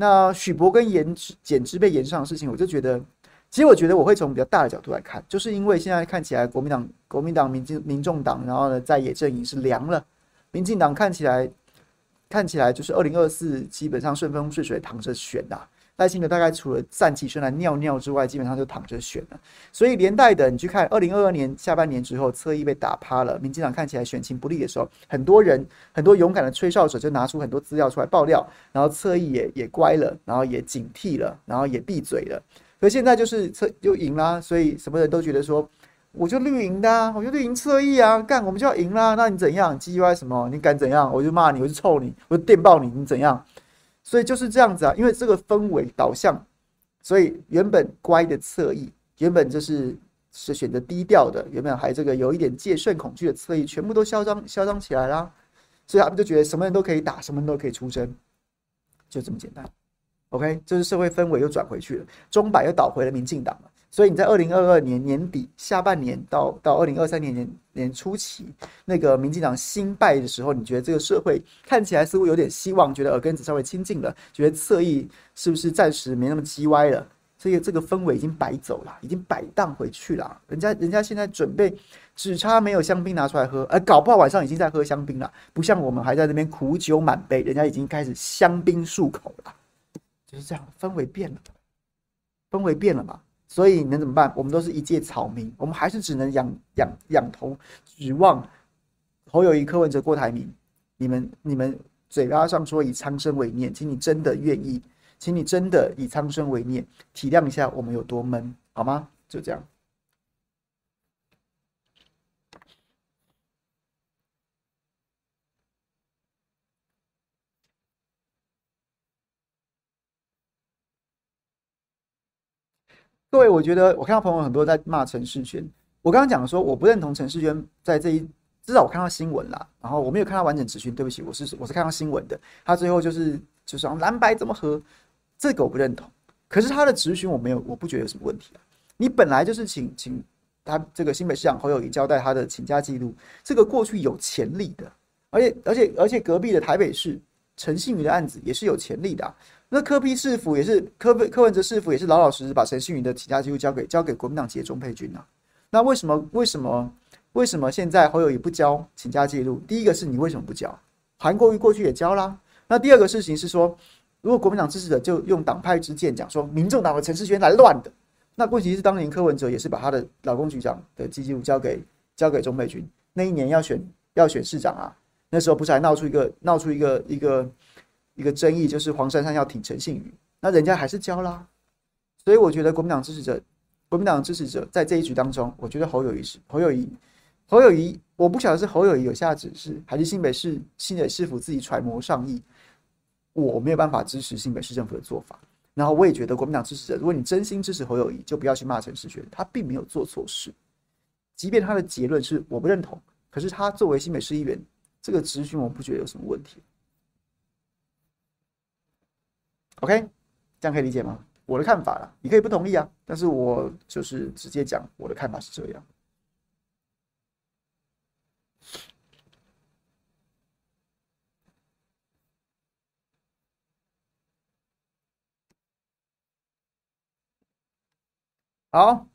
那许博跟颜简之被严上的事情，我就觉得，其实我觉得我会从比较大的角度来看，就是因为现在看起来国民党、国民党、民进、民众党，然后呢在野阵营是凉了，民进党看起来看起来就是二零二四基本上顺风顺水躺着选的、赖清德大概除了站起身来尿尿之外，基本上就躺着选了。所以连带的，你去看二零二二年下半年之后，侧翼被打趴了，民进党看起来选情不利的时候，很多人很多勇敢的吹哨者就拿出很多资料出来爆料，然后侧翼也也乖了，然后也警惕了，然后也闭嘴了。可现在就是侧就赢啦，所以什么人都觉得说，我就绿营的啊，我就绿营侧翼啊，干我们就要赢啦。那你怎样？叽歪什么？你敢怎样？我就骂你，我就臭你，我就电爆你，你怎样？所以就是这样子啊，因为这个氛围导向，所以原本乖的侧翼，原本就是是选择低调的，原本还这个有一点戒慎恐惧的侧翼，全部都嚣张嚣张起来啦。所以他们就觉得什么人都可以打，什么人都可以出征，就这么简单。OK，这是社会氛围又转回去了，钟摆又倒回了民进党了。所以你在二零二二年年底下半年到到二零二三年年年初期，那个民进党新败的时候，你觉得这个社会看起来似乎有点希望，觉得耳根子稍微清净了，觉得侧翼是不是暂时没那么叽歪了？所以这个氛围已经摆走了，已经摆荡回去了。人家人家现在准备只差没有香槟拿出来喝，而搞不好晚上已经在喝香槟了，不像我们还在那边苦酒满杯，人家已经开始香槟漱口了。就是这样，氛围变了，氛围变了嘛。所以能怎么办？我们都是一介草民，我们还是只能仰仰仰头指望侯友谊、柯文哲、郭台铭。你们你们嘴巴上说以苍生为念，请你真的愿意，请你真的以苍生为念，体谅一下我们有多闷，好吗？就这样。各位，我觉得我看到朋友很多在骂陈世轩。我刚刚讲说，我不认同陈世轩在这一，至少我看到新闻啦，然后我没有看到完整质询。对不起，我是我是看到新闻的。他最后就是就是蓝白怎么合，这个我不认同。可是他的质询我没有，我不觉得有什么问题啊。你本来就是请请他这个新北市长侯友宜交代他的请假记录，这个过去有潜力的，而且而且而且隔壁的台北市陈信宇的案子也是有潜力的啊。那柯 P 市府也是柯柯文哲市府也是老老实实把陈信云的请假记录交给交给国民党籍的钟佩君啊。那为什么为什么为什么现在侯友宜不交请假记录？第一个是你为什么不交？韩国瑜过去也交啦。那第二个事情是说，如果国民党支持者就用党派之见讲说，民众党的陈世轩来乱的，那问题是当年柯文哲也是把他的老公局长的记录交给交给钟佩君，那一年要选要选市长啊，那时候不是还闹出一个闹出一个一个一个争议，就是黄珊珊要挺陈信妤，那人家还是交啦。所以我觉得国民党支持者。国民党支持者在这一局当中，我觉得侯友宜是侯友宜，侯友宜，我不晓得是侯友宜有下指示，还是新北市新北市府自己揣摩上意，我没有办法支持新北市政府的做法。然后我也觉得国民党支持者，如果你真心支持侯友宜，就不要去骂陈世学，他并没有做错事，即便他的结论是我不认同，可是他作为新北市议员，这个质询我不觉得有什么问题。OK，这样可以理解吗？我的看法啦，你可以不同意啊，但是我就是直接讲我的看法是这样。好，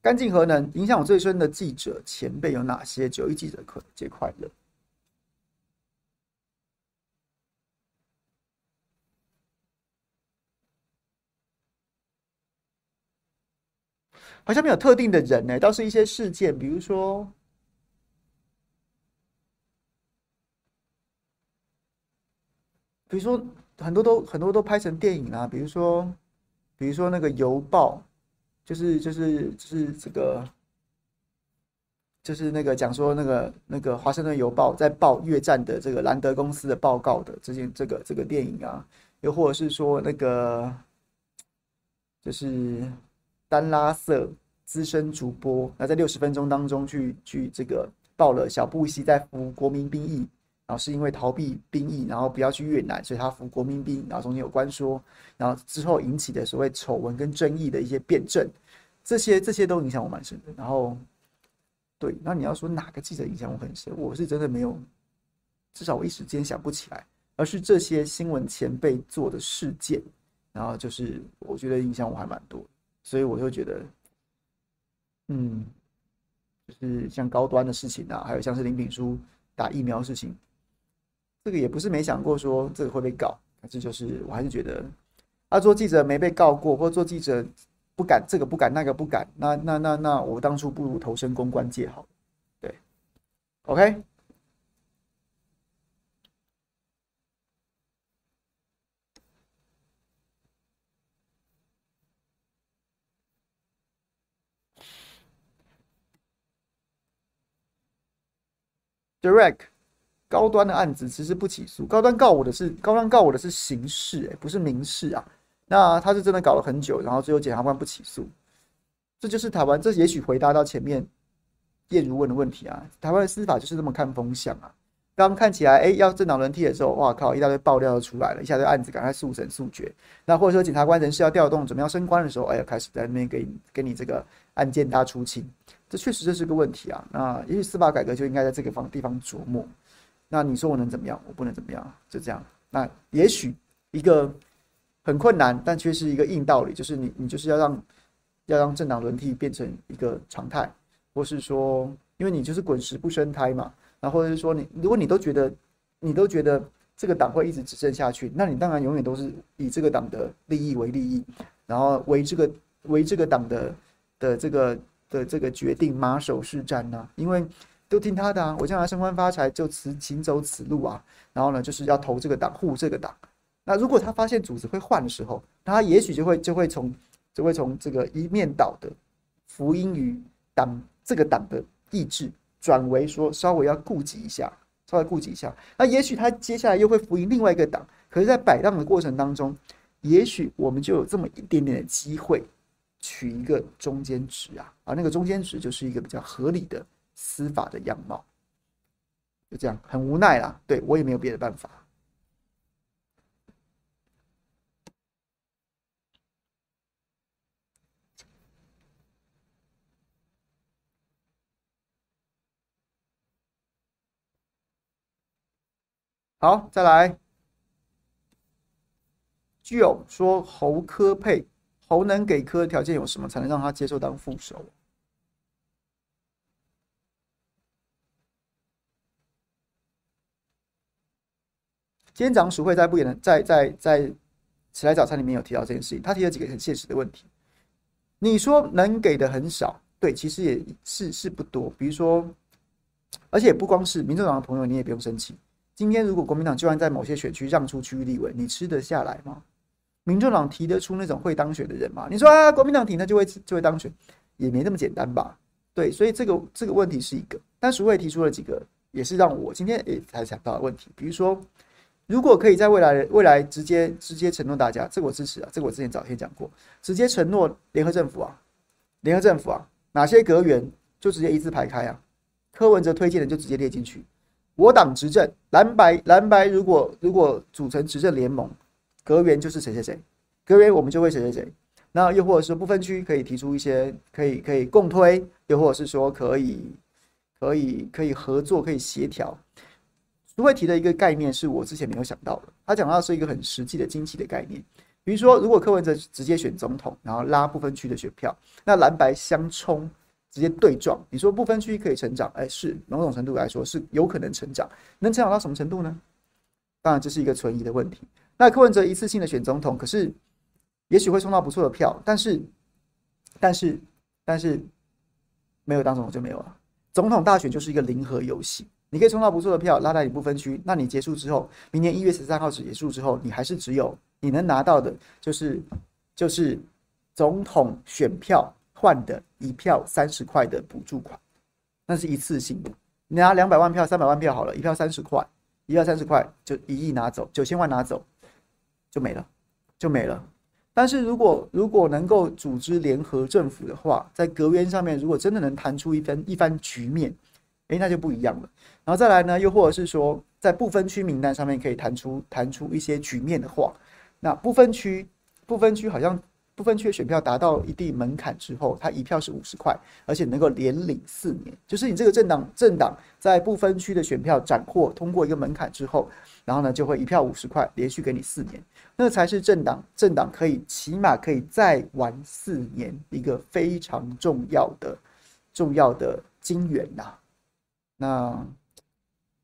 干净核能影响我最深的记者前辈有哪些？九一记者可节快乐。好像没有特定的人呢，倒是一些事件，比如说，比如说很多都很多都拍成电影啦，比如说，比如说那个邮报，就是就是就是这个，就是那个讲说那个那个华盛顿邮报在报越战的这个兰德公司的报告的这件这个这个电影啊，又或者是说那个，就是。丹拉瑟资深主播，那在六十分钟当中去去这个报了小布希在服国民兵役，然后是因为逃避兵役，然后不要去越南，所以他服国民兵，然后中间有关说，然后之后引起的所谓丑闻跟争议的一些辩证，这些这些都影响我蛮深的。然后，对，那你要说哪个记者影响我很深，我是真的没有，至少我一时间想不起来，而是这些新闻前辈做的事件，然后就是我觉得影响我还蛮多。所以我就觉得，嗯，就是像高端的事情啊，还有像是林炳书打疫苗事情，这个也不是没想过说这个会被告，可是就是我还是觉得，啊，做记者没被告过，或做记者不敢这个不敢那个不敢，那那那那我当初不如投身公关界好，对，OK。Direct 高端的案子其实不起诉，高端告我的是高端告我的是刑事，哎，不是民事啊。那他是真的搞了很久，然后最后检察官不起诉，这就是台湾。这也许回答到前面叶如问的问题啊。台湾的司法就是这么看风向啊。刚看起来，哎，要政党轮替的时候，哇靠，一大堆爆料都出来了，一下子案子赶快速审速决。那或者说检察官人事要调动，准备要升官的时候，哎呀，开始在那边给你给你这个案件大出清。这确实这是个问题啊！那也许司法改革就应该在这个方地方琢磨。那你说我能怎么样？我不能怎么样，就这样。那也许一个很困难，但却是一个硬道理，就是你你就是要让要让政党轮替变成一个常态，或是说，因为你就是滚石不生胎嘛。那或者是说你，你如果你都觉得你都觉得这个党会一直执政下去，那你当然永远都是以这个党的利益为利益，然后为这个为这个党的的这个。的这个决定马首是瞻呐，因为都听他的啊，我将来升官发财就此行走此路啊。然后呢，就是要投这个党，护这个党。那如果他发现组织会换的时候，他也许就会就会从就会从这个一面倒的福音于党这个党的意志，转为说稍微要顾及一下，稍微顾及一下。那也许他接下来又会福音另外一个党，可是，在摆荡的过程当中，也许我们就有这么一点点的机会，取一个中间值啊，而那个中间值就是一个比较合理的司法的样貌。就这样，很无奈啦，对，我也没有别的办法。好，再来。具有说侯柯配，侯能给柯条件有什么，才能让他接受当副手？今天早上淑慧在不演的在在在起来早餐里面有提到这件事情，他提了几个很现实的问题。你说能给的很少，对，其实也是是不多。比如说，而且不光是民众党的朋友，你也不用生气。今天如果国民党就算在某些选区让出区域立委，你吃得下来吗？民众党提得出那种会当选的人吗？你说啊，国民党提他就会就会当选，也没那么简单吧？对，所以这个这个问题是一个。但淑慧提出了几个，也是让我今天也才想到的问题。比如说，如果可以在未来未来直接直接承诺大家，这个我支持啊，这个我之前早先讲过，直接承诺联合政府啊，联合政府啊，哪些阁员就直接一字排开啊，柯文哲推荐的就直接列进去。我党执政，蓝白蓝白如果如果组成执政联盟，隔员就是谁谁谁，隔员我们就会谁谁谁。那又或者是不分区可以提出一些可以可以共推，又或者是说可以可以可以合作可以协调。淑慧提的一个概念是我之前没有想到的，他讲到的是一个很实际的经济的概念，比如说如果柯文哲直接选总统，然后拉不分区的选票，那蓝白相冲。直接对撞，你说不分区可以成长，哎，是某种程度来说是有可能成长，能成长到什么程度呢？当然这是一个存疑的问题。那柯文哲一次性的选总统，可是也许会冲到不错的票，但是但是但是没有当总统就没有了。总统大选就是一个零和游戏，你可以冲到不错的票，拉到你不分区，那你结束之后，明年一月十三号结束之后，你还是只有你能拿到的就是就是总统选票。换的一票三十块的补助款，那是一次性的。你拿两百万票、三百万票好了，一票三十块，一票三十块就一亿拿走，九千万拿走就没了，就没了。但是如果如果能够组织联合政府的话，在阁员上面，如果真的能谈出一番一番局面，诶，那就不一样了。然后再来呢，又或者是说，在不分区名单上面可以谈出谈出一些局面的话，那不分区不分区好像。不分区的选票达到一定门槛之后，它一票是五十块，而且能够连领四年。就是你这个政党政党在不分区的选票斩获通过一个门槛之后，然后呢就会一票五十块，连续给你四年，那才是政党政党可以起码可以再玩四年一个非常重要的重要的金源呐。那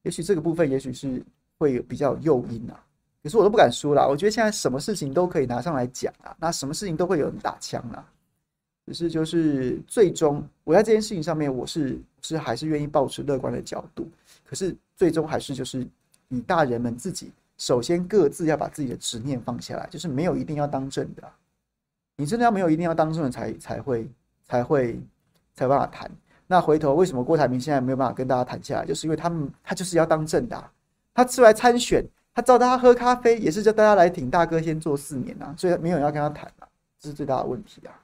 也许这个部分也许是会有比较有诱因呐。可是我都不敢说啦，我觉得现在什么事情都可以拿上来讲啊，那什么事情都会有人打枪啊。只是就是最终，我在这件事情上面，我是是还是愿意保持乐观的角度。可是最终还是就是你大人们自己，首先各自要把自己的执念放下来，就是没有一定要当政的，你真的要没有一定要当政的才才会才会才有办法谈。那回头为什么郭台铭现在没有办法跟大家谈下来，就是因为他们他就是要当政的，他出来参选。他招大家喝咖啡，也是叫大家来挺大哥先做四年、啊，所以没有人要跟他谈啊，这是最大的问题啊。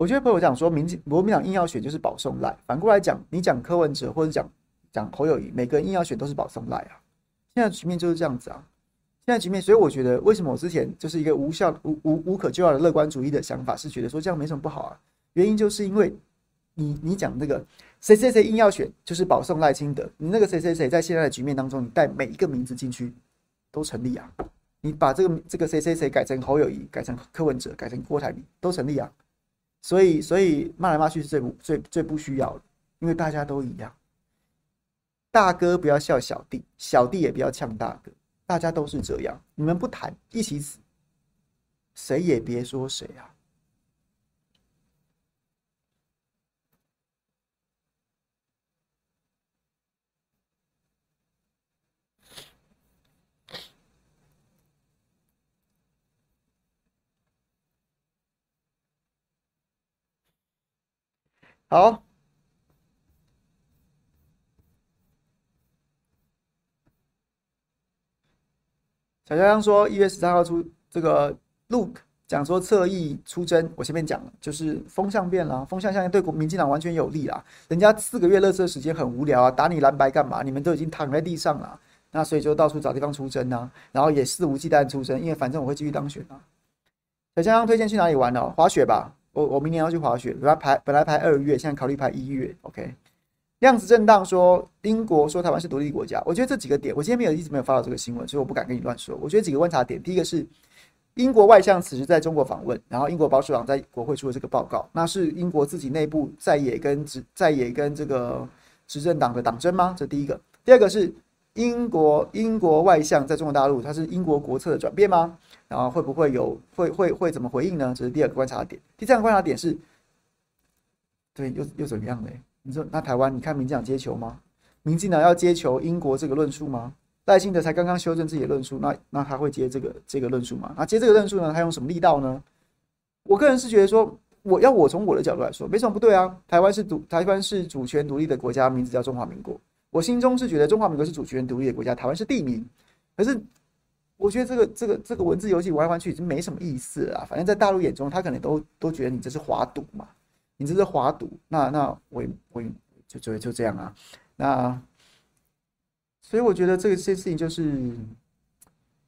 我觉得朋友讲说，民进国民党硬要选就是保送赖。反过来讲，你讲柯文哲或者讲讲侯友宜，每个人硬要选都是保送赖啊。现在局面就是这样子啊。现在局面，所以我觉得为什么我之前就是一个无效无无无可救药的乐观主义的想法，是觉得说这样没什么不好啊。原因就是因为你你讲那个谁谁谁硬要选就是保送赖清德，你那个谁谁谁在现在的局面当中，你带每一个名字进去都成立啊。你把这个这个谁谁谁改成侯友宜，改成柯文哲，改成郭台铭都成立啊。所以，所以骂来骂去是最不最最不需要的，因为大家都一样。大哥不要笑小弟，小弟也不要呛大哥，大家都是这样。你们不谈，一起死，谁也别说谁啊！好。小江江说，一月十三号出这个 Look 讲说侧翼出征，我前面讲了，就是风向变了，风向现在对国民进党完全有利啦。人家四个月垃圾时间很无聊啊，打你蓝白干嘛？你们都已经躺在地上了，那所以就到处找地方出征啊，然后也肆无忌惮出征，因为反正我会继续当选啊。小江江推荐去哪里玩呢？滑雪吧，我我明年要去滑雪，本来排本来排二月，现在考虑排一月，OK。量子震荡说，英国说台湾是独立国家，我觉得这几个点，我今天没有一直没有发到这个新闻，所以我不敢跟你乱说。我觉得几个观察点，第一个是英国外相此时在中国访问，然后英国保守党在国会出了这个报告，那是英国自己内部在野跟执在野跟这个执政党的党争吗？这第一个。第二个是英国英国外相在中国大陆，他是英国国策的转变吗？然后会不会有会会会怎么回应呢？这是第二个观察点。第三个观察点是，对，又又怎么样呢？你说那台湾，你看民进党接球吗？民进党要接球英国这个论述吗？赖清德才刚刚修正自己的论述，那那他会接这个这个论述吗？那接这个论述呢？他用什么力道呢？我个人是觉得说，我要我从我的角度来说，没什么不对啊。台湾是独台湾是主权独立的国家，名字叫中华民国。我心中是觉得中华民国是主权独立的国家，台湾是地名。可是我觉得这个这个这个文字游戏玩来玩去已经没什么意思了。反正在大陆眼中，他可能都都觉得你这是华独嘛。你这是华独，那那我我就就就这样啊，那所以我觉得这个这事情就是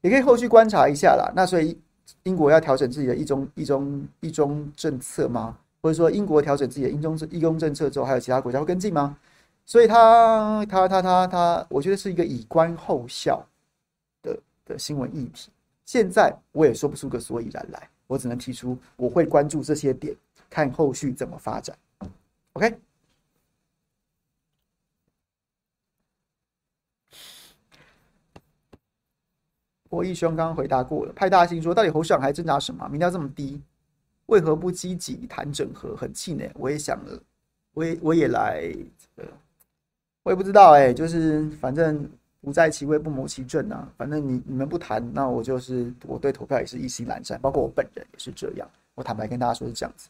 也可以后续观察一下啦。那所以英国要调整自己的一中一中一中政策吗？或者说英国调整自己的一中一中政策之后，还有其他国家会跟进吗？所以他他他他他，我觉得是一个以观后效的的新闻议题。现在我也说不出个所以然来，我只能提出我会关注这些点。看后续怎么发展，OK。博弈兄刚刚回答过了。派大星说：“到底侯市长还挣扎什么？民调这么低，为何不积极谈整合？很气馁。”我也想了，我也我也来，我也不知道哎、就是反正不在其位不谋其政啊。反正你你们不谈，那我就是我对投票也是意兴阑珊，包括我本人也是这样。我坦白跟大家说是这样子。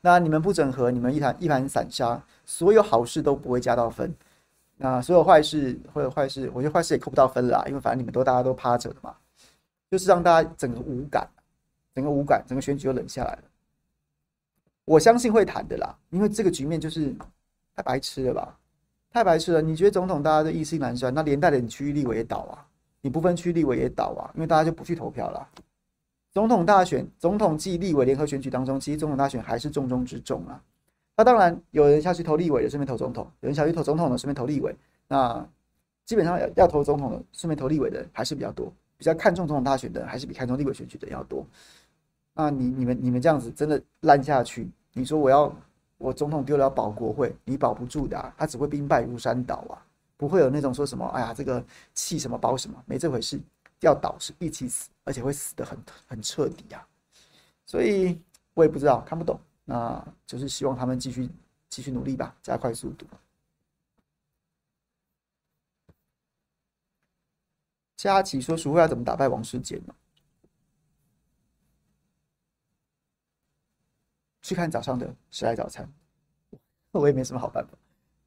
那你们不整合，你们一盘一盘散沙，所有好事都不会加到分，那所有坏事或者坏事，我觉得坏事也扣不到分啦，因为反正你们都大家都趴着的嘛，就是让大家整个无感，整个无感，整个选举就冷下来了。我相信会谈的啦，因为这个局面就是太白痴了吧，太白痴了。你觉得总统大家都意兴阑珊，那连带的你区域立委也倒啊，你不分区立委也倒啊，因为大家就不去投票了。总统大选、总统暨立委联合选举当中，其实总统大选还是重中之重啊。那当然，有人下去投立委的，顺便投总统；有人下去投总统的，顺便投立委。那基本上要要投总统的，顺便投立委的还是比较多。比较看重总统大选的，还是比看重立委选举的要多。那你、你们、你们这样子真的烂下去，你说我要我总统丢了保国会，你保不住的啊，他只会兵败如山倒啊，不会有那种说什么哎呀这个弃什么保什么，没这回事。要倒是一起死，而且会死得很很彻底啊！所以我也不知道，看不懂，那就是希望他们继续继续努力吧，加快速度。佳琪说：“淑慧要怎么打败王世坚呢？去看早上的时代早餐，我也没什么好办法。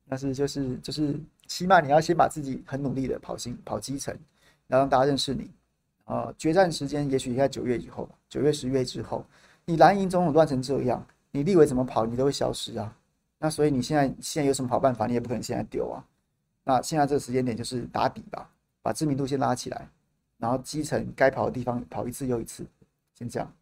但是就是就是，起码你要先把自己很努力的跑新跑基层。”然后让大家认识你，啊，决战时间也许在九月以后，九月十月之后，你蓝营总统乱成这样，你立委怎么跑，你都会消失啊。那所以你现在现在有什么好办法？你也不可能现在丢啊。那现在这个时间点就是打底吧，把知名度先拉起来，然后基层该跑的地方跑一次又一次，先这样。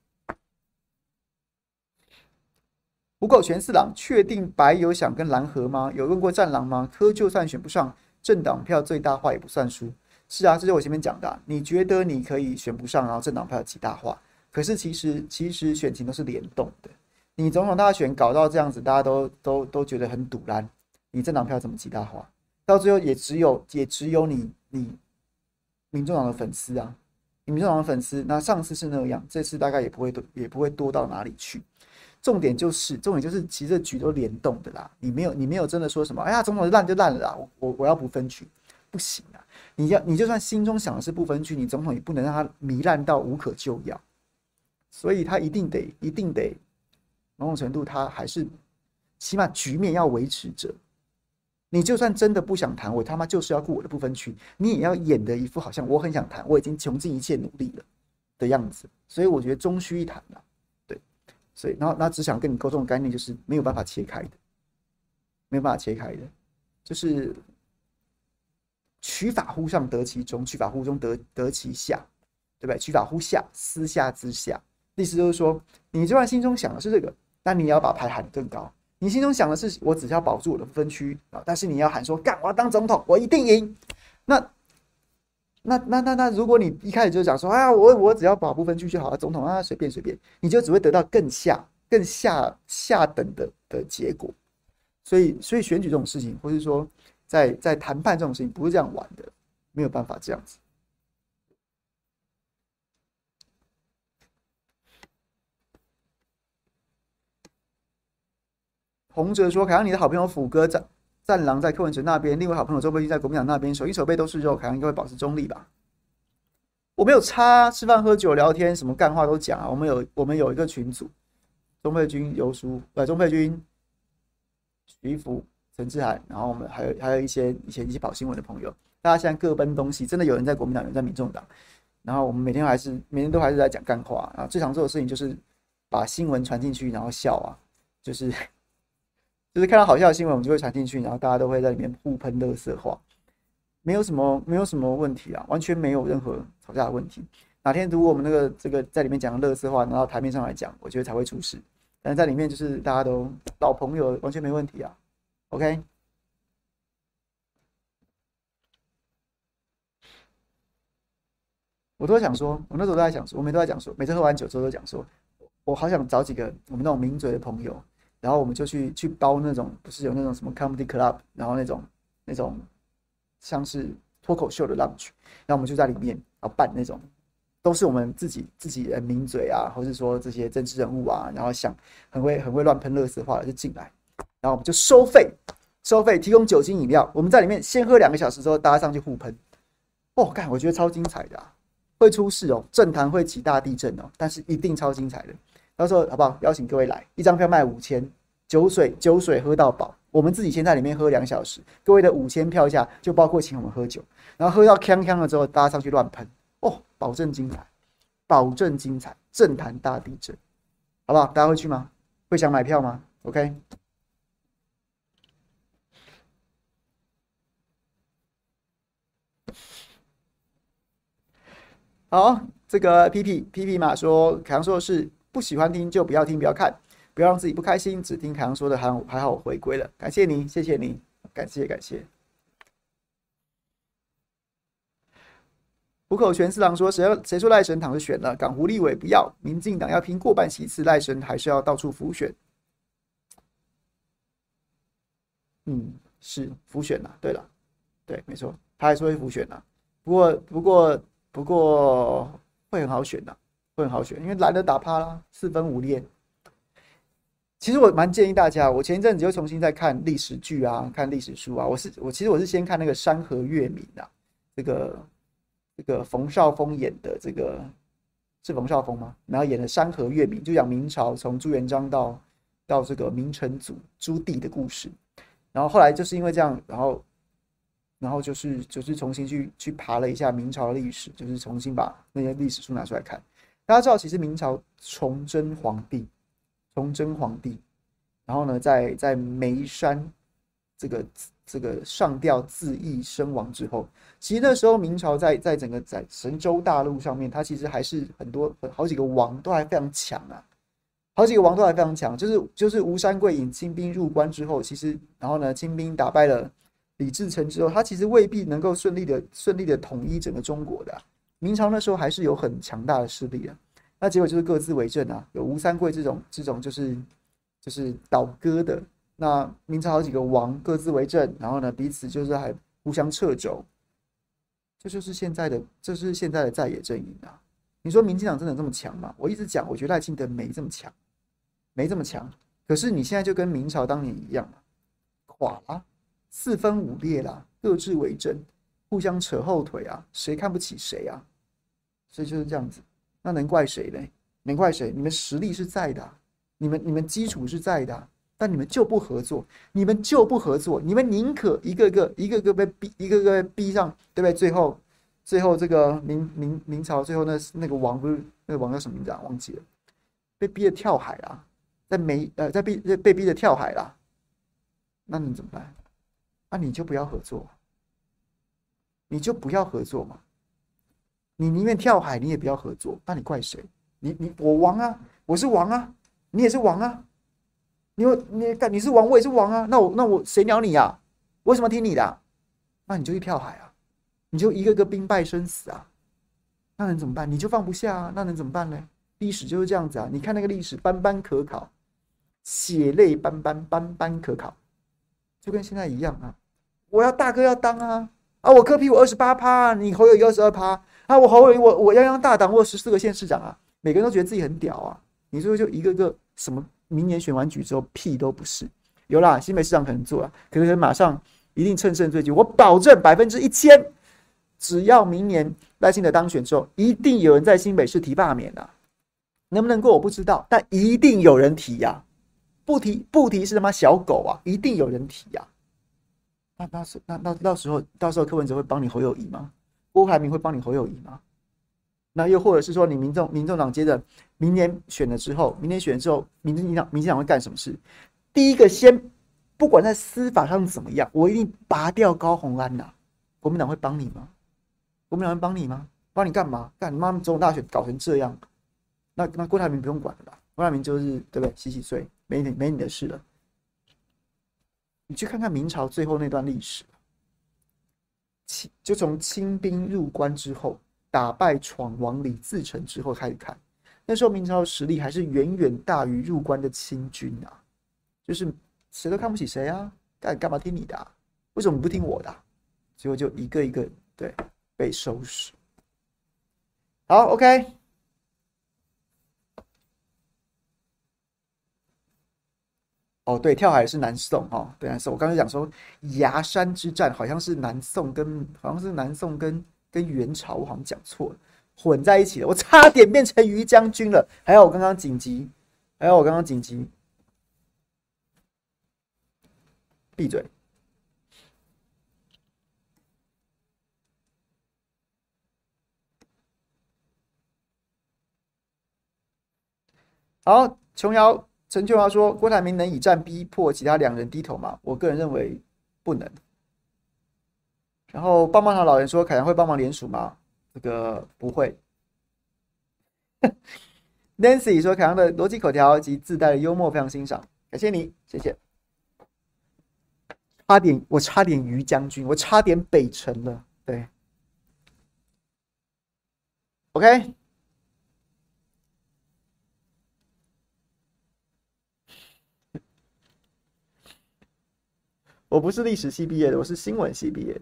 虎口全四郎确定白有想跟蓝合吗？有问过战狼吗？柯就算选不上，政党票最大化也不算输。是啊，这是我前面讲的。你觉得你可以选不上，然后政党票极大化，可是其实其实选情都是联动的。你总统大选搞到这样子，大家都都都觉得很堵烂，你政党票怎么极大化？到最后也只有也只有你你民众党的粉丝啊，你民众党的粉丝。那上次是那样，这次大概也不会多，也不会多到哪里去。重点就是重点就是，其实局都联动的啦。你没有你没有真的说什么，哎呀，总统烂就烂了啦，我我我要不分区，不行啊。你要，你就算心中想的是不分区，你总统也不能让他糜烂到无可救药，所以他一定得，一定得，某种程度他还是起码局面要维持着。你就算真的不想谈，我他妈就是要顾我的不分区，你也要演的一副好像我很想谈，我已经穷尽一切努力了的样子。所以我觉得终须一谈了，所以，然后，那只想跟你沟通的概念就是没有办法切开的，没有办法切开的，就是取法乎上得其中，取法乎中得得其下，对不对？取法乎下，私下之下，意思就是说，你就算心中想的是这个，但你也要把牌喊得更高。你心中想的是，我只要保住我的分区啊，但是你要喊说，干，我要当总统，我一定赢。那，那，那，那，那，如果你一开始就讲说，啊，我我只要把部分区就好了，总统啊，随便随便，你就只会得到更下、更下下等的的结果。所以，所以选举这种事情，或是说在在谈判这种事情，不是这样玩的，没有办法这样子。洪哲说：“凯阳，你的好朋友辅哥战战狼在柯文哲那边，另外好朋友周佩君在国民党那边，手心手背都是肉，凯阳应该会保持中立吧？我没有差，吃饭喝酒聊天，什么干话都讲啊。我们有我们有一个群组，周佩君、游书，呃，周佩君、徐福、陈志涵，然后我们还有还有一些以前一起跑新闻的朋友，大家现在各奔东西，真的有人在国民党，有人在民众党，然后我们每天还是每天都还是在讲干话啊。最常做的事情就是把新闻传进去，然后笑啊，就是。”就是看到好笑的新闻，我们就会传进去，然后大家都会在里面互喷乐色话，没有什么，没有什么问题啊，完全没有任何吵架的问题。哪天如果我们那个这个在里面讲的垃圾话拿到台面上来讲，我觉得才会出事。但是在里面就是大家都老朋友，完全没问题啊。OK，我都在想说，我那时候都在想说，我每都在讲说，每次喝完酒之后都讲说，我好想找几个我们那种名嘴的朋友。然后我们就去去包那种，不是有那种什么 comedy club，然后那种那种像是脱口秀的 lounge，然后我们就在里面，然后办那种，都是我们自己自己的名嘴啊，或是说这些政治人物啊，然后想很会很会乱喷垃圾话的就进来，然后我们就收费，收费提供酒精饮料，我们在里面先喝两个小时之后，大家上去互喷，哦，干，我觉得超精彩的，会出事哦，政坛会起大地震哦，但是一定超精彩的。到时候好不好？邀请各位来，一张票卖五千，酒水酒水喝到饱。我们自己先在里面喝两小时，各位的五千票价就包括请我们喝酒，然后喝到锵锵了之后，大家上去乱喷哦，保证精彩，保证精彩，政坛大地震，好不好？大家会去吗？会想买票吗？OK。好，这个皮皮皮皮马说，凯阳说的是。不喜欢听就不要听，不要看，不要让自己不开心。只听凯阳说的，还还好，我回归了，感谢你，谢谢你，感谢感谢。虎口全四郎说：“谁要谁说赖神躺着选了？港湖立委不要，民进党要拼过半席次，赖神还是要到处浮选。”嗯，是浮选了。对了，对，没错，他还是会浮选了。不过，不过，不过会很好选的。会很好选，因为蓝的打趴啦，四分五裂。其实我蛮建议大家，我前一阵子又重新在看历史剧啊，看历史书啊。我是我其实我是先看那个《山河月明》啊，这个这个冯绍峰演的这个是冯绍峰吗？然后演的《山河月明》，就讲明朝从朱元璋到到这个明成祖朱棣的故事。然后后来就是因为这样，然后然后就是就是重新去去爬了一下明朝的历史，就是重新把那些历史书拿出来看。大家知道，其实明朝崇祯皇帝，崇祯皇帝，然后呢，在在眉山这个这个上吊自缢身亡之后，其实那时候明朝在在整个在神州大陆上面，它其实还是很多好几个王都还非常强啊，好几个王都还非常强。就是就是吴三桂引清兵入关之后，其实然后呢，清兵打败了李自成之后，他其实未必能够顺利的顺利的统一整个中国的。明朝那时候还是有很强大的势力啊，那结果就是各自为政啊，有吴三桂这种这种就是就是倒戈的，那明朝好几个王各自为政，然后呢彼此就是还互相掣肘，这就是现在的这是现在的在野阵营啊。你说民进党真的这么强吗？我一直讲，我觉得赖清德没这么强，没这么强。可是你现在就跟明朝当年一样垮了，四分五裂了，各自为政，互相扯后腿啊，谁看不起谁啊？所以就是这样子，那能怪谁呢？能怪谁？你们实力是在的，你们你们基础是在的，但你们就不合作，你们就不合作，你们宁可一个个一个个被逼，一个个被逼上，对不对？最后，最后这个明明明朝最后那那个王不是那个王叫什么名字啊？忘记了，被逼着跳海了，在没呃在逼被逼着跳海了，那你怎么办？那你就不要合作，你就不要合作嘛。你宁愿跳海，你也不要合作，那你怪谁？你你我王啊，我是王啊，你也是王啊。你你干你是王，我也是王啊。那我那我谁鸟你呀、啊？为什么听你的、那你就去跳海啊，你就一个个兵败身死啊。那能怎么办？你就放不下啊。那能怎么办呢？历史就是这样子啊。你看那个历史，斑斑可考，血泪斑斑，斑斑可考，就跟现在一样啊。我要大哥要当啊啊！我柯 P 我二十八趴，你侯友宜二十二趴啊！我侯友宜我我泱泱大党，我有十四个县市长啊，每个人都觉得自己很屌啊。你说就一个个什么？明年选完举之后，屁都不是。有啦，新北市长可能做了，可是马上一定乘胜追击。我保证百分之一千，只要明年赖清德当选之后，一定有人在新北市提罢免啊。能不能过我不知道，但一定有人提呀、啊。不提不提是他妈小狗啊！一定有人提呀、啊。那那是那那到时候到时候柯文哲会帮你侯友宜吗？郭台铭会帮你侯友宜吗？那又或者是说，你民众民众党接着明年选了之后，明年选了之后，民进党民进党会干什么事？第一个先，不管在司法上怎么样，我一定拔掉高虹安呐。国民党会帮你吗？国民党会帮你吗？帮你干嘛？干你妈总统大选搞成这样，那那郭台铭不用管了吧？郭台铭就是对不对？洗洗睡，没你没你的事了。你去看看明朝最后那段历史，清就从清兵入关之后。打败闯王李自成之后开始看，那时候明朝的实力还是远远大于入关的清军啊，就是谁都看不起谁啊，干干嘛听你的？为什么不听我的？结果就一个一个对被收拾。好，OK。哦，对，跳海是南宋哈，对，南宋。我刚才讲说崖山之战好像是南宋跟好像是南宋跟。跟元朝我好像讲错了，混在一起了，我差点变成于将军了。还有我刚刚紧急，还有我刚刚紧急，闭嘴。好，琼瑶陈秋华说：“郭台铭能以战逼迫其他两人低头吗？”我个人认为不能。然后棒棒糖老人说：“凯阳会帮忙联署吗？”这个不会。[LAUGHS] Nancy 说：“凯阳的逻辑口条及自带的幽默非常欣赏，感谢你，谢谢。”差点，我差点于将军，我差点北辰了。对，OK。我不是历史系毕业的，我是新闻系毕业的。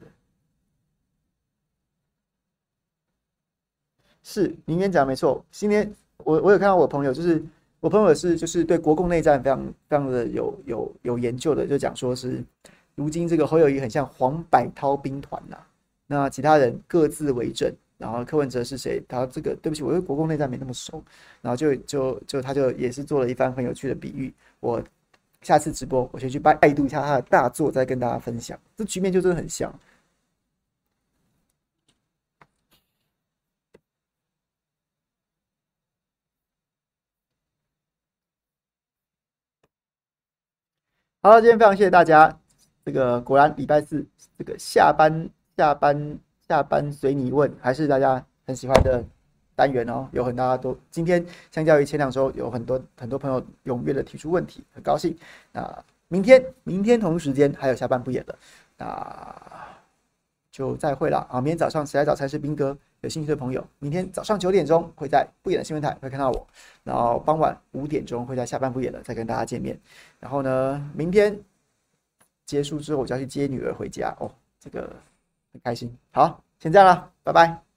是，您刚讲没错。今天我我有看到我朋友，就是我朋友是就是对国共内战非常非常的有有有研究的，就讲说是如今这个侯友谊很像黄百韬兵团呐，那其他人各自为政，然后柯文哲是谁？他这个对不起，我对国共内战没那么熟，然后就就就他就也是做了一番很有趣的比喻。我下次直播我先去拜拜读一下他的大作，再跟大家分享。这局面就真的很像。好，今天非常谢谢大家。这个果然礼拜四这个下班下班下班随你问，还是大家很喜欢的单元哦。有很大家都今天相较于前两周，有很多很多朋友踊跃的提出问题，很高兴。那明天明天同一时间还有下班不演的，那就再会了啊！明天早上谁来早餐是兵哥？有兴趣的朋友，明天早上九点钟会在不演的新闻台会看到我，然后傍晚五点钟会在下班不演了再跟大家见面。然后呢，明天结束之后我就要去接女儿回家哦，这个很开心。好，先这样了，拜拜。